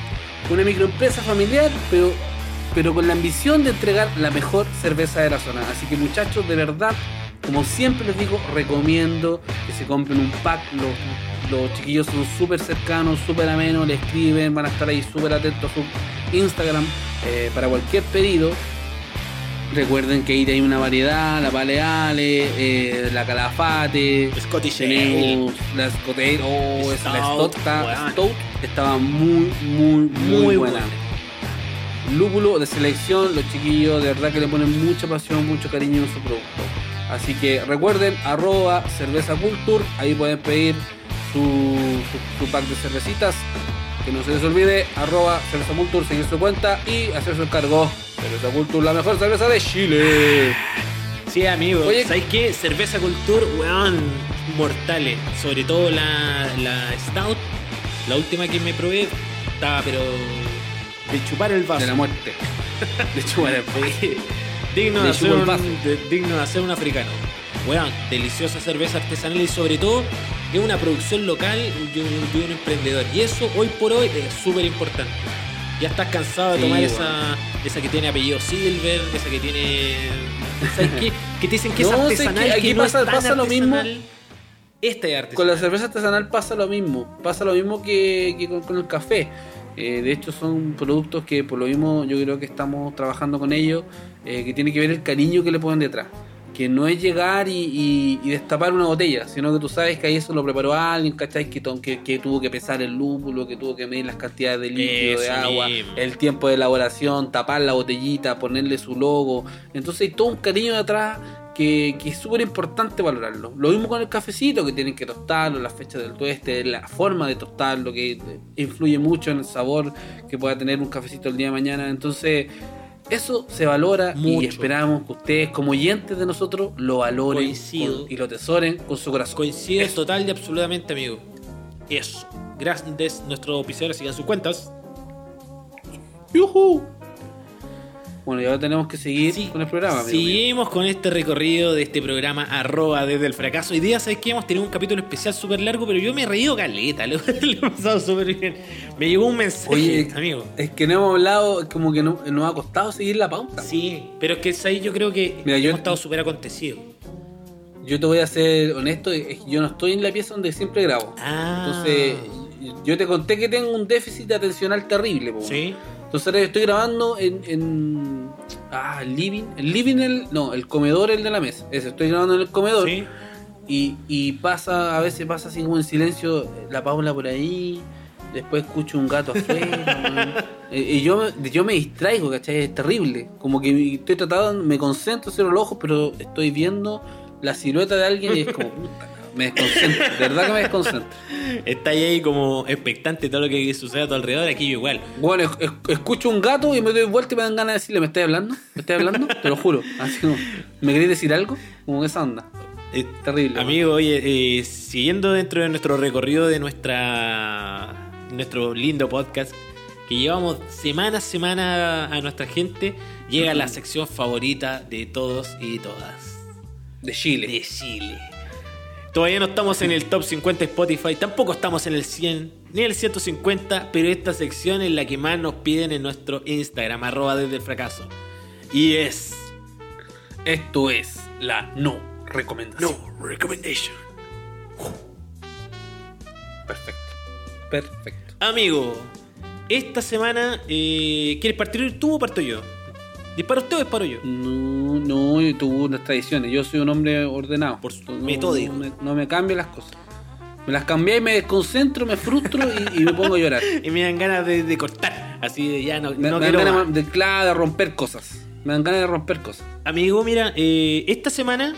S1: Una microempresa familiar, pero, pero con la ambición de entregar la mejor cerveza de la zona. Así que muchachos, de verdad, como siempre les digo, recomiendo que se compren un pack. Los, los chiquillos son súper cercanos, súper amenos, le escriben, van a estar ahí súper atentos a su Instagram eh, para cualquier pedido. Recuerden que ahí hay una variedad, la Paleale, eh, la Calafate,
S3: Scottish
S1: tenemos la Scott Ale, oh, esa- la
S3: Stout,
S1: Stout. Stout estaba muy, muy, muy,
S3: Muy
S1: buena.
S3: buena.
S1: Lúpulo de selección, los chiquillos de verdad que le ponen mucha pasión, mucho cariño en su producto. Así que recuerden, arroba cerveza culture, ahí pueden pedir su, su- su pack de cervecitas. Que no se les olvide, arroba cerveza culture, seguir su cuenta y hacer su encargo. Cerveza culture, la mejor cerveza de Chile.
S3: Sí, amigo.
S1: Oye-
S3: ¿Sabes qué? Cerveza Culture, weón, mortales. Sobre todo la, la Stout, la última que me probé, estaba pero de chupar el vaso.
S1: De la muerte. De chupar el vaso.
S3: Digno, de hacer un, de- digno de hacer un africano. Weón, deliciosa cerveza artesanal y sobre todo es una producción local de un, de un emprendedor. Y eso hoy por hoy es súper importante. Ya estás cansado de
S1: Sí,
S3: tomar esa, esa que tiene apellido Silver, esa que tiene. ¿Sabes qué? Que te dicen que es
S1: No, sé
S3: artesanal,
S1: que
S3: que,
S1: aquí
S3: no
S1: pasa-
S3: es tan
S1: pasa lo mismo.
S3: Esta es artesanal.
S1: Con la cerveza artesanal pasa lo mismo. Pasa lo mismo que, que con, con el café. Eh, de hecho, son productos que por lo mismo yo creo que estamos trabajando con ellos, eh, que tiene que ver el cariño que le ponen detrás. Que no es llegar y, y- y destapar una botella, sino que tú sabes que ahí eso lo preparó alguien, ¿cachai? Que, to- que, que tuvo que pesar el lúpulo, que tuvo que medir las cantidades de líquido, de agua,
S3: mismo.
S1: el tiempo de elaboración, tapar la botellita, ponerle su logo. Entonces hay todo un cariño detrás que, que es súper importante valorarlo. Lo mismo con el cafecito, que tienen que tostarlo, las fechas del tueste, la forma de tostarlo, que influye mucho en el sabor que pueda tener un cafecito el día de mañana. Entonces, eso se valora y
S3: Mucho.
S1: esperamos que ustedes, como oyentes de nosotros, lo valoren con- y lo tesoren con su corazón.
S3: Coincido total y absolutamente, amigo. Eso. Grandes nuestros oficiales sigan sus cuentas.
S1: ¡Yujú! Bueno, y ahora tenemos que seguir
S3: Sí,
S1: con el programa.
S3: Seguimos con este recorrido de este programa arroba desde el fracaso. Hoy día, ¿sabes que Hemos tenido un capítulo especial súper largo, pero yo me he reído caleta, lo, lo he pasado súper bien. Me llegó un mensaje,
S1: Oye,
S3: amigo.
S1: Es que no hemos hablado, es como que no, nos ha costado seguir la pauta.
S3: Sí, pero es que ahí yo creo que
S1: Mira, yo-
S3: hemos estado súper acontecidos.
S1: Yo te voy a ser honesto, es que yo no estoy en la pieza donde siempre grabo.
S3: Ah.
S1: Entonces, yo te conté que tengo un déficit atencional terrible. po.
S3: Sí.
S1: Entonces ahora estoy grabando en, en ah, el living, el living el no, el comedor el de la mesa. Ese, estoy grabando en el comedor
S3: Sí.
S1: y, y pasa, a veces pasa así como en silencio la Paula por ahí, después escucho un gato afuera, weón. Eh, y yo, me- yo me distraigo, ¿cachai? Es terrible. Como que estoy tratando, me concentro, cierro los ojos, pero estoy viendo la silueta de alguien y es como, puta, me desconcentro, de verdad que me desconcentro.
S3: Está ahí como expectante de todo lo que sucede a tu alrededor. Aquí yo igual.
S1: Bueno, es- es- escucho un gato y me doy vuelta y me dan ganas de decirle, ¿me estás hablando? ¿Me estás hablando? Te lo juro. Así como, ¿me querés decir algo? Como esa onda.
S3: Eh,
S1: Terrible.
S3: Amigo, oye, eh, siguiendo dentro de nuestro recorrido de nuestra nuestro lindo podcast, que llevamos semana a semana a nuestra gente, llega la sección favorita de todos y todas.
S1: De Chile.
S3: De Chile. Todavía no estamos en el top 50 de Spotify, tampoco estamos en el 100 ni el 150, pero esta sección es la que más nos piden en nuestro Instagram, arroba desde el fracaso. Y es...
S1: Esto es la no recomendación.
S3: recommendation.
S1: Perfecto. Perfecto.
S3: Amigo, esta semana, eh, ¿quieres partir tú o parto yo? ¿Disparo usted o disparo yo?
S1: No, no, tuve unas tradiciones. Yo soy un hombre ordenado.
S3: Por su-
S1: no,
S3: metódico.
S1: No me, no me cambio las cosas. Me las cambié y me desconcentro, me frustro y, y me pongo a llorar.
S3: Y me dan ganas de, de cortar, así de ya no,
S1: Me,
S3: no
S1: me dan ganas
S3: más.
S1: de, claro, de romper cosas. Me dan ganas de romper cosas.
S3: Amigo, mira, eh, esta semana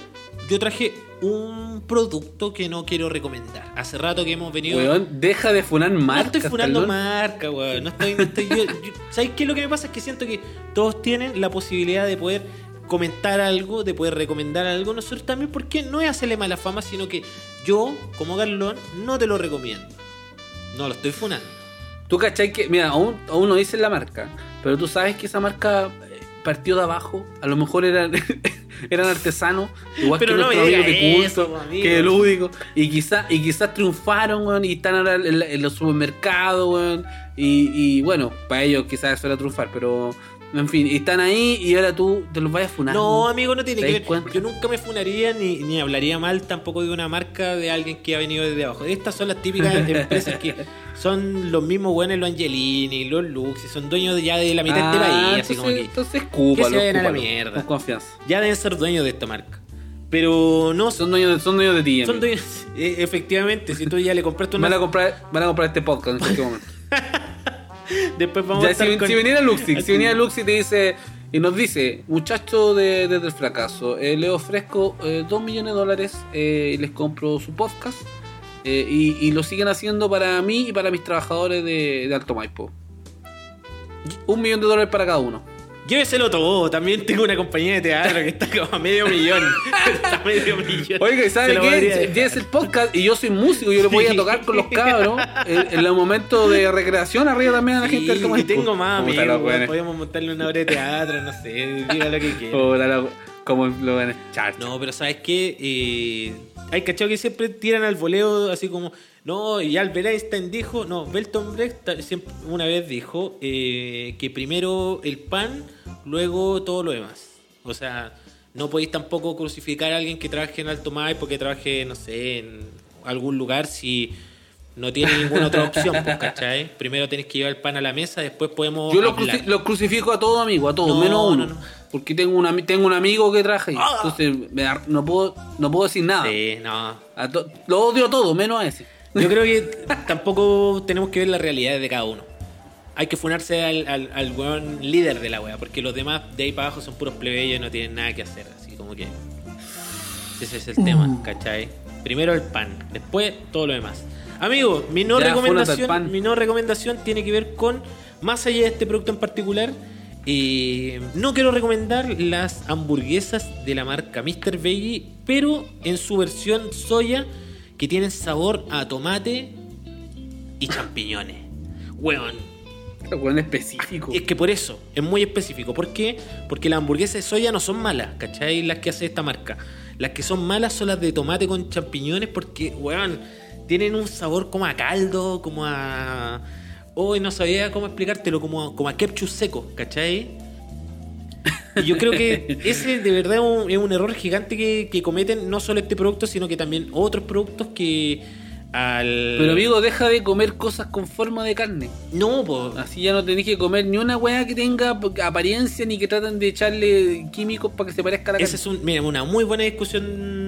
S3: yo traje un producto que no quiero recomendar. Hace rato que hemos venido...
S1: Weón, deja de funar
S3: no
S1: marcas.
S3: estoy funando
S1: Talón.
S3: marca, weón. No estoy, no estoy- yo- yo- ¿Sabes qué? Lo que me pasa es que siento que todos tienen la posibilidad de poder comentar algo, de poder recomendar algo. Nosotros también, porque no es hacerle mala fama, sino que yo, como Garlón, no te lo recomiendo. No lo estoy funando.
S1: Tú cachai que, mira, aún, aún no dicen la marca, pero tú sabes que esa marca partió de abajo, a lo mejor eran, eran artesanos, igual
S3: Pero
S1: que
S3: no
S1: nuestro
S3: me
S1: amigo
S3: diga
S1: de
S3: eso,
S1: culto,
S3: amigo.
S1: que lúdico, y quizás y quizás triunfaron, weón, y están ahora en, la- en los supermercados, weón, y, y bueno, para ellos quizás eso era triunfar, pero en fin, y están ahí y ahora tú te los vayas a funar.
S3: No, amigo, no tiene
S1: ¿Te
S3: que ver.
S1: cuenta?
S3: Yo nunca me funaría ni, ni hablaría mal tampoco de una marca de alguien que ha venido desde abajo. Estas son las típicas empresas que son los mismos buenos, los Angelini, los Lux, y son dueños de- ya de la mitad de este
S1: Ah,
S3: país. Así
S1: entonces,
S3: como que
S1: entonces escúpalo,
S3: que se vayan a la mierda.
S1: Con confianza.
S3: ya deben ser dueños de esta marca. Pero no son,
S1: Son dueños de, son dueños de ti,
S3: son dueños. eh, efectivamente, si tú ya le compraste una.
S1: Van a comprar, van a comprar este podcast en este momento.
S3: Después vamos
S1: Ya,
S3: a estar
S1: si,
S3: con-
S1: si viniera Luxi, si viniera Luxi y te dice y nos dice, muchacho de, desde el fracaso, eh, le ofrezco 2 millones de dólares eh, y les compro su podcast eh, y, y lo siguen haciendo para mí y para mis trabajadores de, de Alto Maipo. Un millón de dólares para cada uno.
S3: Lléveselo todo. También tengo una compañía de teatro que está como a medio millón. está a medio millón.
S1: Oiga, ¿y
S3: Se
S1: sabe
S3: lo
S1: qué? Tienes el podcast y yo soy músico, yo le voy a tocar con los cabros en, en los momentos de recreación arriba también a la gente del
S3: y tengo más amigos. Podemos montarle una obra de teatro, no sé, diga lo que quiera.
S1: Como lo van a echar.
S3: No, pero ¿sabes qué? Eh, hay cachado que siempre tiran al voleo así como, no, y Albert Einstein dijo, no, Belton Brecht siempre, una vez dijo eh, que primero el pan, luego todo lo demás. O sea, no podéis tampoco crucificar a alguien que trabaje en Alto Maipo, que trabaje, no sé, en algún lugar si No tiene ninguna otra opción, pues, ¿cachai? Primero tenés que llevar el pan a la mesa, después podemos.
S1: Yo los, cruci- los crucifico a todos, amigo, a todos,
S3: No,
S1: menos uno.
S3: no, no.
S1: Porque tengo un, ami- tengo un amigo que ahí.
S3: Ah.
S1: Entonces me da- no, puedo, no puedo decir nada.
S3: Sí, no.
S1: A lo odio a todos, menos a ese.
S3: Yo creo que tampoco tenemos que ver la realidad de cada uno. Hay que funarse al, al, al weón líder de la wea, porque los demás de ahí para abajo son puros plebeyos y no tienen nada que hacer. Así como que. Ese es el tema, ¿cachai? Primero el pan, después todo lo demás. Amigo, mi no,
S1: Ya,
S3: recomendación, mi no recomendación tiene que ver con, más allá de este producto en particular, eh, no quiero recomendar las hamburguesas de la marca Mr. Veggie, pero en su versión soya, que tienen sabor a tomate y champiñones. Weón,
S1: weón específico.
S3: es que por eso, es muy específico. ¿Por qué? Porque las hamburguesas de soya no son malas, ¿cachai? Las que hace esta marca. Las que son malas son las de tomate con champiñones porque, weón, tienen un sabor como a caldo, como a... Hoy no sabía cómo explicártelo, como a, como a ketchup seco, ¿cachai? Y yo creo que ese de verdad es un, es un error gigante que, que cometen no solo este producto, sino que también otros productos que al...
S1: Pero amigo, deja de comer cosas con forma de carne.
S3: No, pues...
S1: Así ya no tenés que comer ni una weá que tenga apariencia ni que traten de echarle químicos para que se parezca a la
S3: Esa
S1: carne.
S3: es un, mira, una muy buena discusión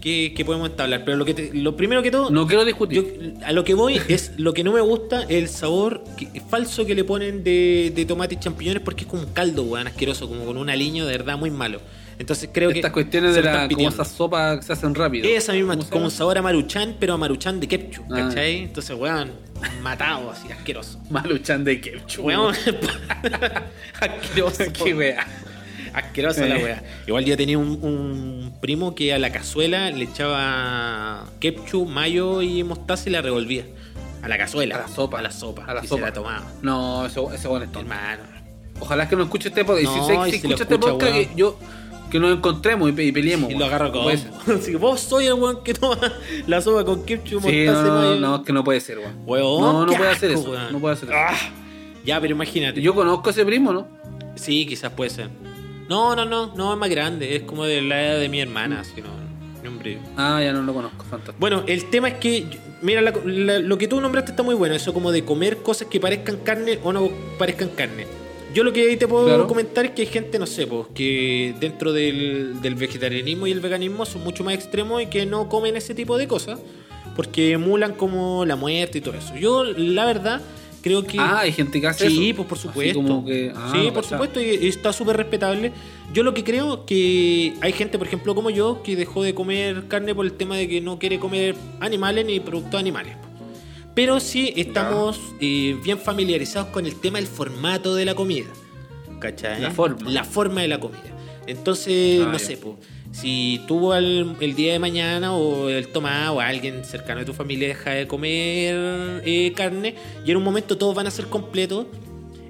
S3: que, que podemos entablar. Pero lo que te- lo primero que todo,
S1: No quiero discutir.
S3: yo a lo que voy es lo que no me gusta el sabor que- falso que le ponen de, de tomate y champiñones porque es como un caldo, weón, asqueroso, como con un aliño de verdad muy malo. Entonces creo que.
S1: Estas cuestiones de la, como esas sopas que se hacen rápido.
S3: Esa misma,
S1: ¿Cómo se
S3: como un sabor a maruchan, pero a maruchan de ketchup,
S1: Ah.
S3: ¿cachai? Entonces, weón, matado, así, asqueroso.
S1: Maluchan de ketchup.
S3: Weón, asqueroso.
S1: Qué wea.
S3: Asquerosa la
S1: Eh.
S3: wea. Igual yo tenía un, un primo que a la cazuela le echaba ketchup, mayo y mostaza y la revolvía. A la cazuela.
S1: A la sopa.
S3: A la sopa.
S1: A la
S3: y
S1: sopa.
S3: se la tomaba.
S1: No, eso, ese bueno es.
S3: Hermano.
S1: Ojalá que no escuche este podcast. Y
S3: No,
S1: si,
S3: y
S1: si
S3: si
S1: escucha este podcast, que yo que nos encontremos y, pe- y peleemos.
S3: Y lo agarro
S1: No
S3: con.
S1: ser.
S3: Así que vos soy el weón que toma la sopa con ketchup,
S1: Sí,
S3: mostaza y
S1: no, no, no, es que no puede ser, weón.
S3: Weón,
S1: no, no puede hacer
S3: asco,
S1: eso.
S3: weón.
S1: No puede hacer eso.
S3: Ah, ya, pero imagínate.
S1: Yo conozco a ese primo, ¿no?
S3: Sí, quizás puede ser. No, no, no, no es más grande, es como de la edad de mi hermana, así no, ni un brillo.
S1: Ah, ya no lo conozco, fantástico.
S3: Bueno, el tema es que, mira, la- la- lo que tú nombraste está muy bueno, eso como de comer cosas que parezcan carne o no parezcan carne. Yo lo que ahí te puedo
S1: Claro.
S3: comentar es que hay gente, no sé, pues, que dentro del, del vegetarianismo y el veganismo son mucho más extremos y que no comen ese tipo de cosas porque emulan como la muerte y todo eso. Yo, la verdad, creo que...
S1: Ah, hay gente que hace eso.
S3: Sí, pues por supuesto.
S1: que- ah,
S3: sí, por supuesto, y, y está súper respetable. Yo lo que creo que hay gente, por ejemplo, como yo, que dejó de comer carne por el tema de que no quiere comer animales ni productos animales. Pero sí estamos eh, bien familiarizados con el tema del formato de la comida. ¿Cachai?
S1: La forma.
S3: La forma de la comida. Entonces,
S1: Ah,
S3: no sé, po, si tú al- el día de mañana o el Tomás o alguien cercano de tu familia deja de comer eh, carne y en un momento todos van a ser completos,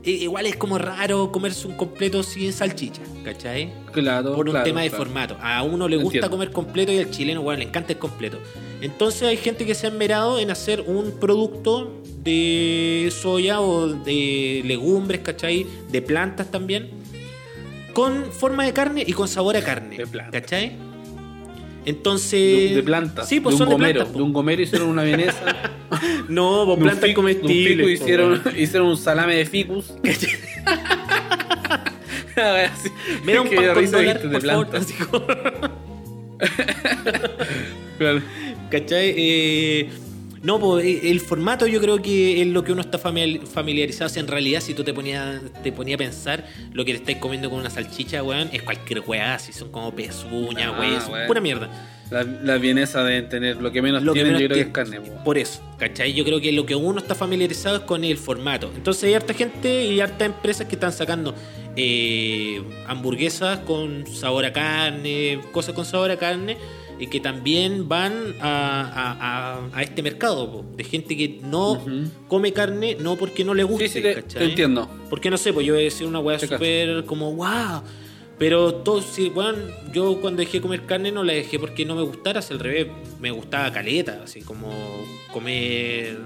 S3: eh, igual es como raro comerse un completo sin salchicha, ¿cachai?
S1: Claro,
S3: por un
S1: claro,
S3: tema de
S1: claro.
S3: formato. A uno le gusta
S1: Entiendo.
S3: comer completo y al chileno, bueno, le encanta el completo. Entonces hay gente que se ha enmerado en hacer un producto de soya o de legumbres, ¿cachai? De plantas también. Con forma de carne y con sabor a carne.
S1: De plantas.
S3: ¿Cachai? Entonces.
S1: De, de planta.
S3: Sí, pues
S1: de un
S3: son de
S1: gomero.
S3: plantas.
S1: de un gomero hicieron una vienesa.
S3: No, pues
S1: un
S3: plantas
S1: fico- un
S3: comestibles. po,
S1: hicieron, hicieron un salame de ficus. Así,
S3: Me da un pan con dólar,
S1: dijiste de
S3: por favor.
S1: Claro.
S3: ¿Cachai? Eh, no, pues el formato yo creo que es lo que uno está familiar- familiarizado. O sea, en realidad, si tú te ponías te ponía a pensar, lo que te estáis comiendo con una salchicha, weón, es cualquier weá. Si son como pezuñas,
S1: Ah,
S3: weón,
S1: weón.
S3: pura mierda.
S1: La- Las vienesas deben tener lo que menos
S3: Lo que
S1: tienen,
S3: menos
S1: yo creo que es carne. po.
S3: Por eso, ¿cachai? Yo creo que lo que uno está familiarizado es con el formato. Entonces hay harta gente y harta empresas que están sacando eh, hamburguesas con sabor a carne, cosas con sabor a carne, y que también van a, a- a- a este mercado po, de gente que no come carne, no porque no le guste,
S1: Sí, sí, te, entiendo.
S3: Porque no sé, pues yo voy a decir una weá súper como wow. Pero todo, sí, bueno, yo cuando dejé de comer carne no la dejé porque no me gustara, al revés, me gustaba caleta, así como comer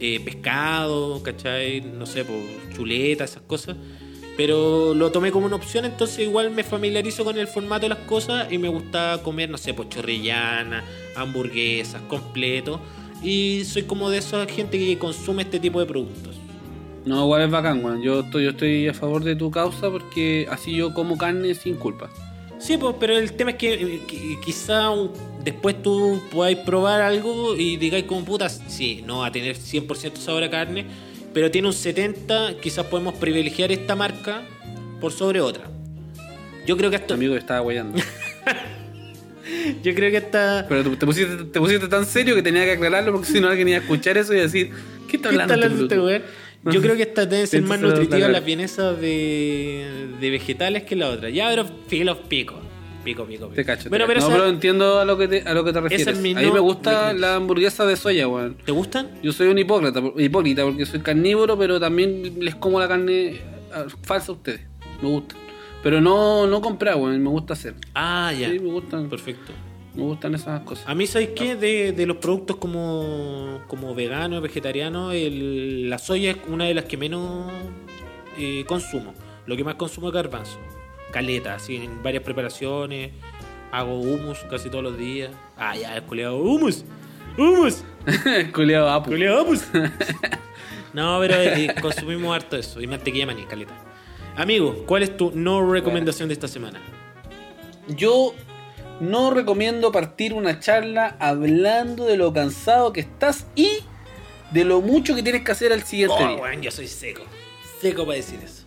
S3: eh, pescado, ¿cachai? No sé, pues chuleta, esas cosas. Pero lo tomé como una opción, entonces igual me familiarizo con el formato de las cosas y me gusta comer, no sé, pues chorrillana, hamburguesas, completo. y soy como de esa gente que consume este tipo de productos.
S1: No, igual es bacán, weón. Yo estoy, yo estoy a favor de tu causa porque así yo como carne sin culpa.
S3: Sí, pues, pero el tema es que, eh, que quizá un- después tú podáis probar algo y digáis como putas, sí, no va a tener 100% sabor a carne, pero tiene un 70%, quizás podemos privilegiar esta marca por sobre otra. Yo creo que esto,
S1: amigo estaba guayando.
S3: yo creo que esta
S1: Pero te pusiste, te pusiste tan serio que tenía que aclararlo porque si no alguien iba a escuchar eso y decir, ¿qué está
S3: ¿Qué está
S1: hablando,
S3: hablando
S1: este
S3: este? Yo creo que esta debe ser más nutritiva
S1: la-
S3: las vienesas de, de vegetales que la otra. Ya, pero filo pico. Pico, pico, pico.
S1: Te cacho. te
S3: Bueno,
S1: cacho.
S3: pero,
S1: no,
S3: esa-
S1: pero entiendo a lo que te, a lo que te refieres.
S3: es mi
S1: a mí me gusta la hamburguesa de soya, weón.
S3: ¿te gustan?
S1: Yo soy un hipócrita, hipócrita porque soy carnívoro, pero también les como la carne ah, falsa a ustedes. Me gusta. Pero no, no comprar, weón. Me gusta hacer.
S3: Ah, ya.
S1: Sí, me gustan,
S3: Perfecto.
S1: me gustan esas cosas.
S3: A mí, ¿sabes qué? De, de los productos como, como vegano, vegetariano, el- la soya es una de las que menos eh, consumo. Lo que más consumo es garbanzo. Caleta, así en varias preparaciones. Hago hummus casi todos los días. Ah, ya, el culeado hummus. Hummus.
S1: Culeado apu.
S3: Culeado hummus. no, pero eh, consumimos harto eso. Y mantequilla maní, caleta. Amigo, ¿cuál es tu no recomendación de esta semana?
S1: Yo no recomiendo partir una charla hablando de lo cansado que estás y de lo mucho que tienes que hacer al siguiente
S3: Oh,
S1: día.
S3: weón, yo soy seco. Seco para decir eso.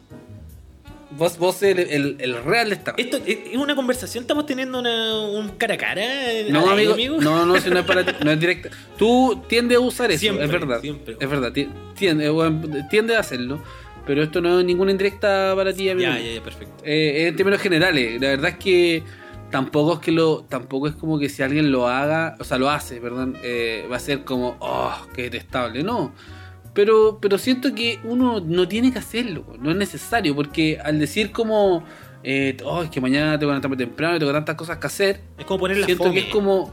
S1: Vos, vos el, el real estado.
S3: Esto es es una conversación, estamos teniendo una, un cara a cara.
S1: No,
S3: al aire,
S1: amigo, no, no, si no es para ti, no es directa. Tú tiendes a usar eso,
S3: Siempre,
S1: es verdad.
S3: siempre.
S1: Es verdad, ti- tiende, bueno, tiende a hacerlo. Pero esto no es ninguna indirecta para ti, amigo.
S3: Ya, ya, ya, perfecto.
S1: Eh, en términos generales, la verdad es que tampoco es que lo, tampoco es como que si alguien lo haga, o sea, lo hace, perdón, eh, va a ser como, oh, qué detestable, no. Pero, pero siento que uno no tiene que hacerlo, no es necesario, porque al decir como, eh, oh, es que mañana tengo que levantarme temprano y tengo tantas cosas que hacer,
S3: Es como poner la
S1: siento
S3: fome.
S1: que es como,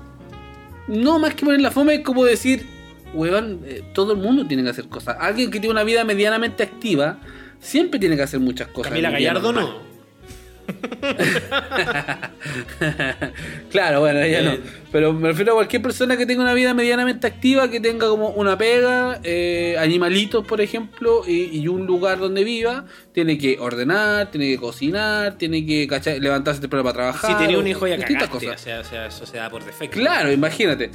S1: no más que poner la fome, es como decir, weón, eh, todo el mundo tiene que hacer cosas. Alguien que tiene una vida medianamente activa, siempre tiene que hacer muchas cosas.
S3: Camila Gallardo no.
S1: claro, bueno, ella
S3: Eh.
S1: no. Pero me refiero a cualquier persona que tenga una vida medianamente activa, que tenga como una pega, eh, animalitos, por ejemplo, y, y un lugar donde viva, tiene que ordenar, tiene que cocinar, tiene que ¿cachai? levantarse temprano para trabajar.
S3: Si tenía un hijo ya
S1: distintas
S3: cagaste.
S1: cosas.
S3: O sea, o sea, eso se da por defecto.
S1: Claro, imagínate.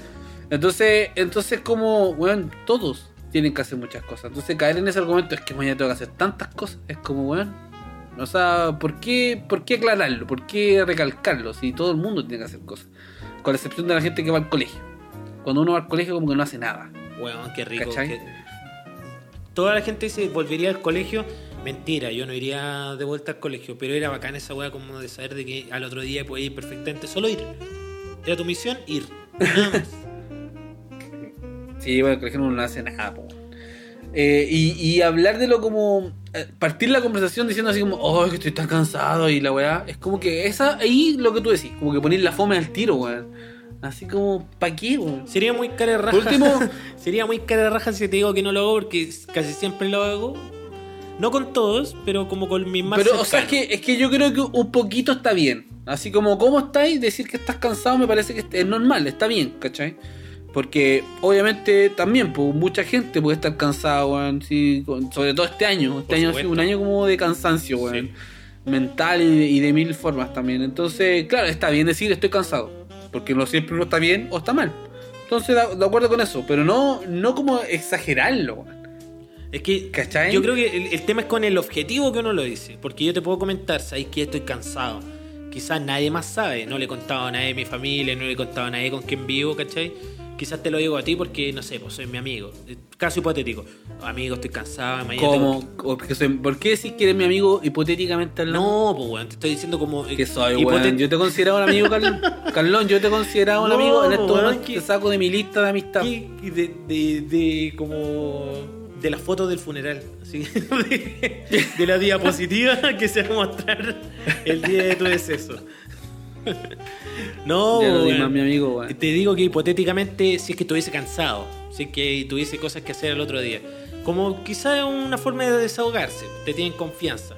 S1: Entonces, entonces como, weón, todos tienen que hacer muchas cosas. Entonces caer en ese argumento es que mañana tengo que hacer tantas cosas. Es como, weón. O sea, ¿por qué, ¿por qué aclararlo? ¿Por qué recalcarlo? Si todo el mundo tiene que hacer cosas. Con la excepción de la gente que va al colegio. Cuando uno va al colegio como que no hace nada.
S3: Weón, qué rico. Toda la gente dice, volvería al colegio. Mentira, yo no iría de vuelta al colegio. Pero era bacán esa weá como de saber de que al otro día podía ir perfectamente. Solo ir. Era tu misión, ir. Nada más.
S1: Sí, bueno, el colegio no, no hace nada, po. Eh, y, y hablar de lo como. Eh, partir la conversación diciendo así como, oh, que estoy tan cansado y la weá. Es como que esa, ahí lo que tú decís, como que poner la fome al tiro, weón. Así como, ¿pa' qué, weón?
S3: Sería muy cara de raja.
S1: Por último-
S3: Sería muy cara de raja si te digo que no lo hago porque casi siempre lo hago. No con todos, pero como con mis más
S1: Pero, o sea, es
S3: cercanos.
S1: que, es que yo creo que un poquito está bien. Así como, ¿cómo estáis? Decir que estás cansado me parece que es normal, está bien, ¿cachai? Porque obviamente también, pues, mucha gente puede estar cansada, weón. sí, sobre todo este año. Este
S3: Por
S1: año ha sido un año como de cansancio, weón.
S3: Sí.
S1: Mental y de, y de mil formas también. Entonces, claro, está bien decir estoy cansado. Porque no siempre uno está bien o está mal. Entonces, de, de acuerdo con eso. Pero no, no como exagerarlo, weón.
S3: Es que
S1: ¿Cachai?
S3: yo creo que el, el tema es con el objetivo que uno lo dice. Porque yo te puedo comentar, sabéis que estoy cansado. Quizás nadie más sabe. No le he contado a nadie de mi familia, no le he contado a nadie con quien vivo, ¿cachai? Quizás te lo digo a ti porque, no sé, pues soy mi amigo. Eh, Caso hipotético. Amigo, estoy cansado, mañana tengo
S1: Como, o porque soy- ¿Por qué decir que eres mi amigo hipotéticamente hablando?
S3: No, pues weón, te estoy diciendo como... eh,
S1: Que soy, weón. Yo te consideraba un amigo, Carlón. Carlón, yo te consideraba un
S3: No,
S1: amigo. En estos
S3: weón,
S1: momentos
S3: que-
S1: te saco de mi lista de amistad.
S3: ¿Qué? De, de, de como de las fotos del funeral así de, de la diapositiva que se va a mostrar el día de tu deceso no
S1: Ya no di
S3: weón.
S1: más mi amigo, weón.
S3: te digo que hipotéticamente si es que estuviese cansado si es que tuviese cosas que hacer el otro día como quizá una forma de desahogarse te tienen confianza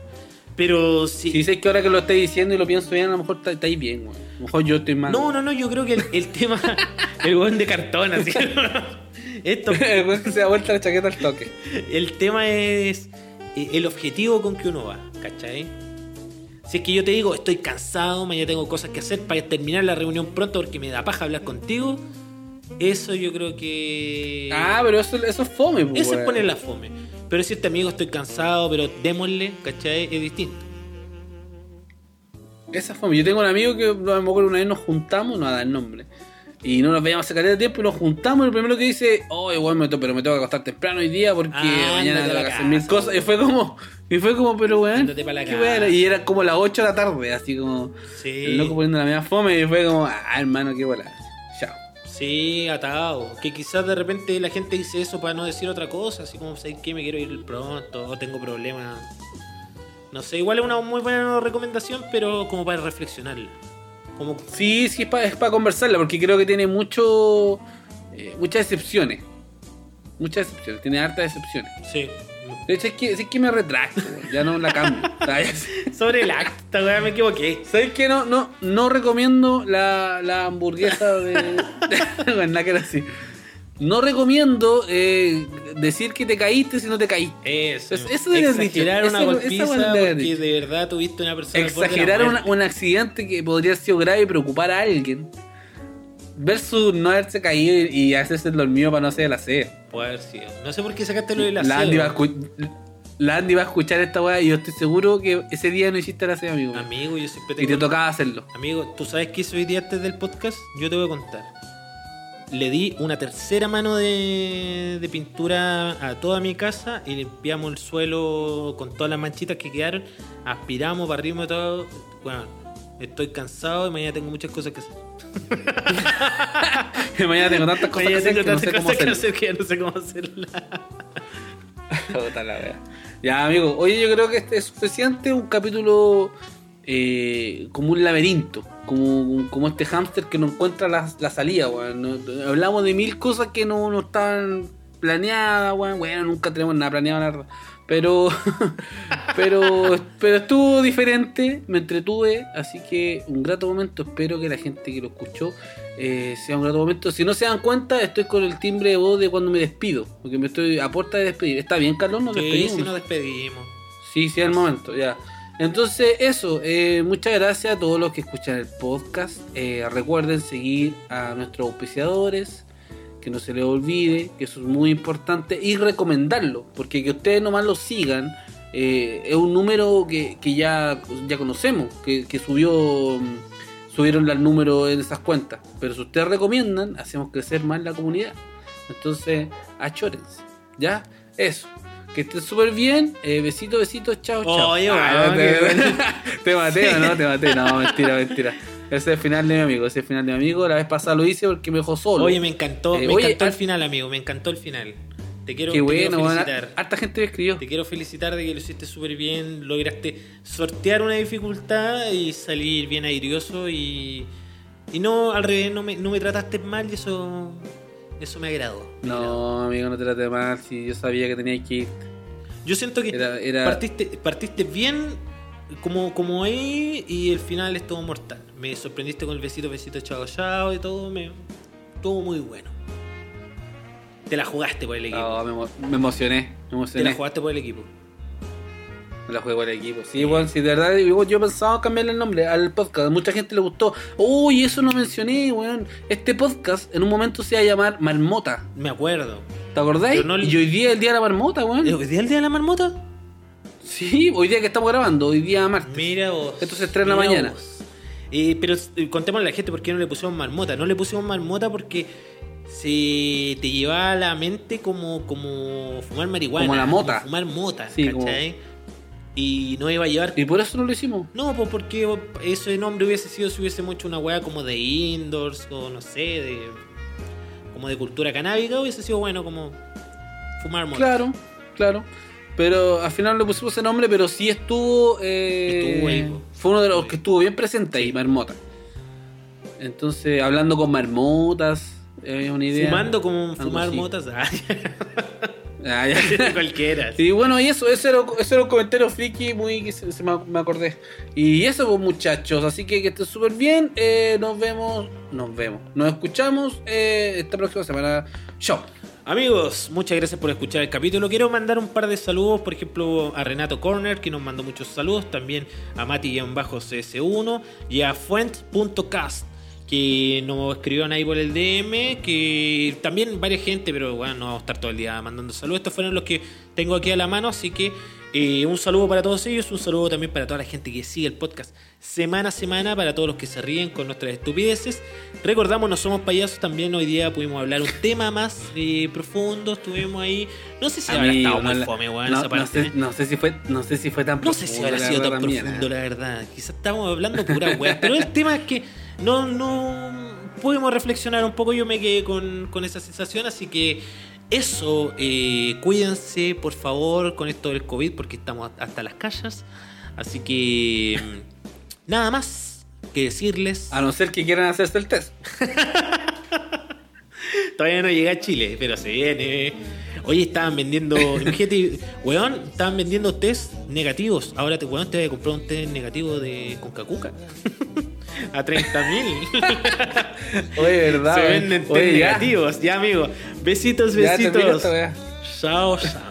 S3: pero si
S1: Si dices que ahora que lo estáis diciendo y lo pienso bien, a lo mejor está- estáis bien, weón. A lo mejor yo estoy mal.
S3: No, no, no, yo creo que el, el tema. el weón de cartón, así. Esto,
S1: El weón que se da vuelta la chaqueta al toque.
S3: el tema es eh, el objetivo con que uno va, ¿cachai? Si es que yo te digo, estoy cansado, mañana tengo cosas que hacer para terminar la reunión pronto porque me da paja hablar contigo, eso yo creo que...
S1: Ah, pero eso, eso es fome, pues,
S3: Eso es poner la fome. Pero si este amigo estoy cansado, pero démosle, ¿cachai? Es distinto.
S1: Esa fue. Yo tengo un amigo que me acuerdo una vez nos juntamos, no va a dar nombre. Y no nos veíamos hace caleta de tiempo y nos juntamos. Y lo primero que dice, oh, igual me to- pero me tengo que acostar temprano hoy día porque
S3: Ah,
S1: mañana tengo que hacer mil cosas. Y fue como, y fue como, pero weón. Weón. Y era como las 8 de la tarde, así como
S3: Sí.
S1: el loco poniendo la media fome. Y fue como, ah, hermano, qué bola. Chao.
S3: Sí, atado. Que quizás de repente la gente dice eso para no decir otra cosa, así como, ¿sabes qué? Me quiero ir pronto, o tengo problemas. No sé, igual es una muy buena recomendación, pero como para reflexionarla. Como,
S1: Sí, sí, es para es pa conversarla porque creo que tiene mucho, eh, muchas excepciones. Muchas excepciones, tiene hartas excepciones.
S3: sí.
S1: De hecho, es que, es que me retracto, ya no la cambio. ¿sabes?
S3: Sobre el acta, weón, me equivoqué.
S1: ¿Sabes qué? No, no, no recomiendo la, la hamburguesa de. Bueno, que era así. No recomiendo eh, decir que te caíste si no te caíste.
S3: Eso.
S1: Eso- eso deberías
S3: Exagerar una
S1: Eso-
S3: golpiza
S1: esa
S3: porque de verdad tuviste una persona de
S1: Exagerar una- un accidente que podría haber sido grave y preocupar a alguien. Versus no haberse caído y, y hacerse el dormido para no hacer la sed.
S3: Puede haber sido. No sé por qué sacaste lo de la
S1: La Andy, va a la Andy va a escuchar esta weá y yo estoy seguro que ese día no hiciste la sed, amigo.
S3: Amigo, yo siempre
S1: Y te tocaba hacerlo.
S3: Amigo, ¿tú sabes qué hizo hoy día antes del podcast? Yo te voy a contar. Le di una tercera mano de, de pintura a toda mi casa y limpiamos el suelo con todas las manchitas que quedaron. Aspiramos, barrimos todo. Bueno, estoy cansado y mañana tengo muchas cosas que hacer.
S1: Mañana tengo tantas cosas que
S3: Mañana
S1: hacer
S3: tengo
S1: que no sé cómo
S3: cosas que
S1: hacerlo.
S3: hacer que ya no sé cómo hacerla.
S1: Ya, amigo. Oye, yo creo que este es suficiente. Un capítulo eh, como un laberinto. Como, como este hámster que no encuentra la, la salida, weón. No- hablamos de mil cosas que no, no estaban planeadas, weón. Bueno, nunca tenemos nada planeado, la verdad. Pero, pero, pero estuvo diferente, me entretuve, así que un grato momento. Espero que la gente que lo escuchó eh, sea un grato momento. Si no se dan cuenta, estoy con el timbre de voz de cuando me despido, porque me estoy a puerta de despedir. ¿Está bien, Carlos? ¿Nos
S3: Sí,
S1: despedimos?
S3: si nos despedimos.
S1: Sí, sí, es el momento, ya. Entonces, eso, eh, muchas gracias a todos los que escuchan el podcast. Eh, recuerden seguir a nuestros auspiciadores, que no se les olvide, que eso es muy importante, y recomendarlo, porque que ustedes nomás lo sigan eh, es un número que, que ya, ya conocemos, que, que subió mm, subieron el número en esas cuentas. Pero si ustedes recomiendan, hacemos crecer más la comunidad. Entonces, achórense, ¿ya? Eso. Que estén súper bien. Eh, besitos, besitos, chao, chao. Ah, te, te maté, ¿o no? Te maté. No, mentira, mentira. Ese es el final de mi amigo. Ese es el final de mi amigo. La vez pasada lo hice porque me dejó solo.
S3: Oye, me encantó,
S1: Eh,
S3: me
S1: oye,
S3: encantó el final, amigo, me encantó el final. Te quiero,
S1: Qué
S3: te
S1: bueno,
S3: quiero felicitar.
S1: Harta gente me escribió.
S3: Te quiero felicitar de que lo hiciste súper bien, lograste sortear una dificultad y salir bien airioso y, y no, al revés, no me, no me trataste mal y eso, eso me agradó. me agradó.
S1: No, amigo, no te trate mal. Si yo sabía que tenía que ir.
S3: Yo siento que
S1: Era- era-
S3: Partiste, partiste bien como, como ahí y el final estuvo mortal. Me sorprendiste con el besito, besito, chao, chao y todo, me, estuvo muy bueno. Te la jugaste por el equipo.
S1: No, me, emo- me emocioné. Me
S3: Te la jugaste por el equipo.
S1: Me la jugué por el equipo. Sí, bueno, si de verdad yo, yo pensaba cambiarle el nombre al podcast. Mucha gente le gustó. Uy, eso no mencioné, weón. Este podcast en un momento se va a llamar Marmota.
S3: Me acuerdo.
S1: ¿Te acordáis?
S3: No le-
S1: Y hoy día es el día de la marmota, weón.
S3: ¿Hoy día es el día de la marmota?
S1: Sí, hoy día que estamos grabando, hoy día martes.
S3: Mira vos.
S1: Esto se estrena mañana.
S3: vos. Eh, pero eh, contémosle a la gente por qué no le pusimos marmota. No le pusimos marmota porque se te llevaba a la mente como, como fumar marihuana.
S1: Como la mota.
S3: como fumar mota,
S1: Sí, como-
S3: ¿cachai? Y no iba a llevar.
S1: Y por eso no lo hicimos.
S3: No, pues porque ese nombre hubiese sido si hubiese hecho una weá como de indoors o no sé, de. como de cultura canábica, hubiese sido bueno como fumar mota.
S1: Claro, claro. Pero al final no le pusimos ese nombre, pero sí estuvo. eh,
S3: Estuvo ahí.
S1: Fue uno de los que estuvo bien presente ahí, Marmota. Entonces, hablando con marmotas, es una idea.
S3: Fumando como
S1: Algo
S3: fumar motas.
S1: Ah, ya.
S3: Cualquiera.
S1: Sí, bueno, y eso, ese era, ese era un comentario friki muy que se, se me, me acordé. Y eso, pues, muchachos. Así que que estén súper bien. Eh, nos vemos. Nos vemos. Nos escuchamos eh, esta próxima semana. Chao.
S3: Amigos, muchas gracias por escuchar el capítulo. Quiero mandar un par de saludos, por ejemplo, a Renato Corner, que nos mandó muchos saludos, también a Mati-CS1 y a Fuent.cast, que nos escribieron ahí por el DM, que también varias gente, pero bueno, no vamos a estar todo el día mandando saludos. Estos fueron los que tengo aquí a la mano, así que eh, un saludo para todos ellos, un saludo también para toda la gente que sigue el podcast semana a semana, para todos los que se ríen con nuestras estupideces. Recordamos, no somos payasos, también hoy día pudimos hablar un tema más eh, profundo, estuvimos ahí. No sé si habrá estado muy fome, weón,
S1: no,
S3: esa
S1: no sé, no sé si fue, no sé si fue tan
S3: No sé si habrá
S1: profundo,
S3: sido tan profundo, la verdad. Quizás estamos hablando pura weá. Pero el tema es que no, no pudimos reflexionar un poco. Yo me quedé con, con esa sensación. Así que eso, eh, cuídense por favor con esto del COVID porque estamos hasta las calles. Así que mm, nada más que decirles.
S1: A no ser que quieran hacerse el test.
S3: Todavía no llega a Chile, pero se viene. Hoy estaban vendiendo, imagínate, weón, estaban vendiendo test negativos. Ahora, te, weón, te voy a comprar un test negativo de Concacuca. a 30 mil.
S1: Oye, ¿verdad?
S3: se venden
S1: Oye, ya.
S3: negativos. Ya, amigo. Besitos,
S1: Ya
S3: besitos.
S1: weá.
S3: Chao, chao.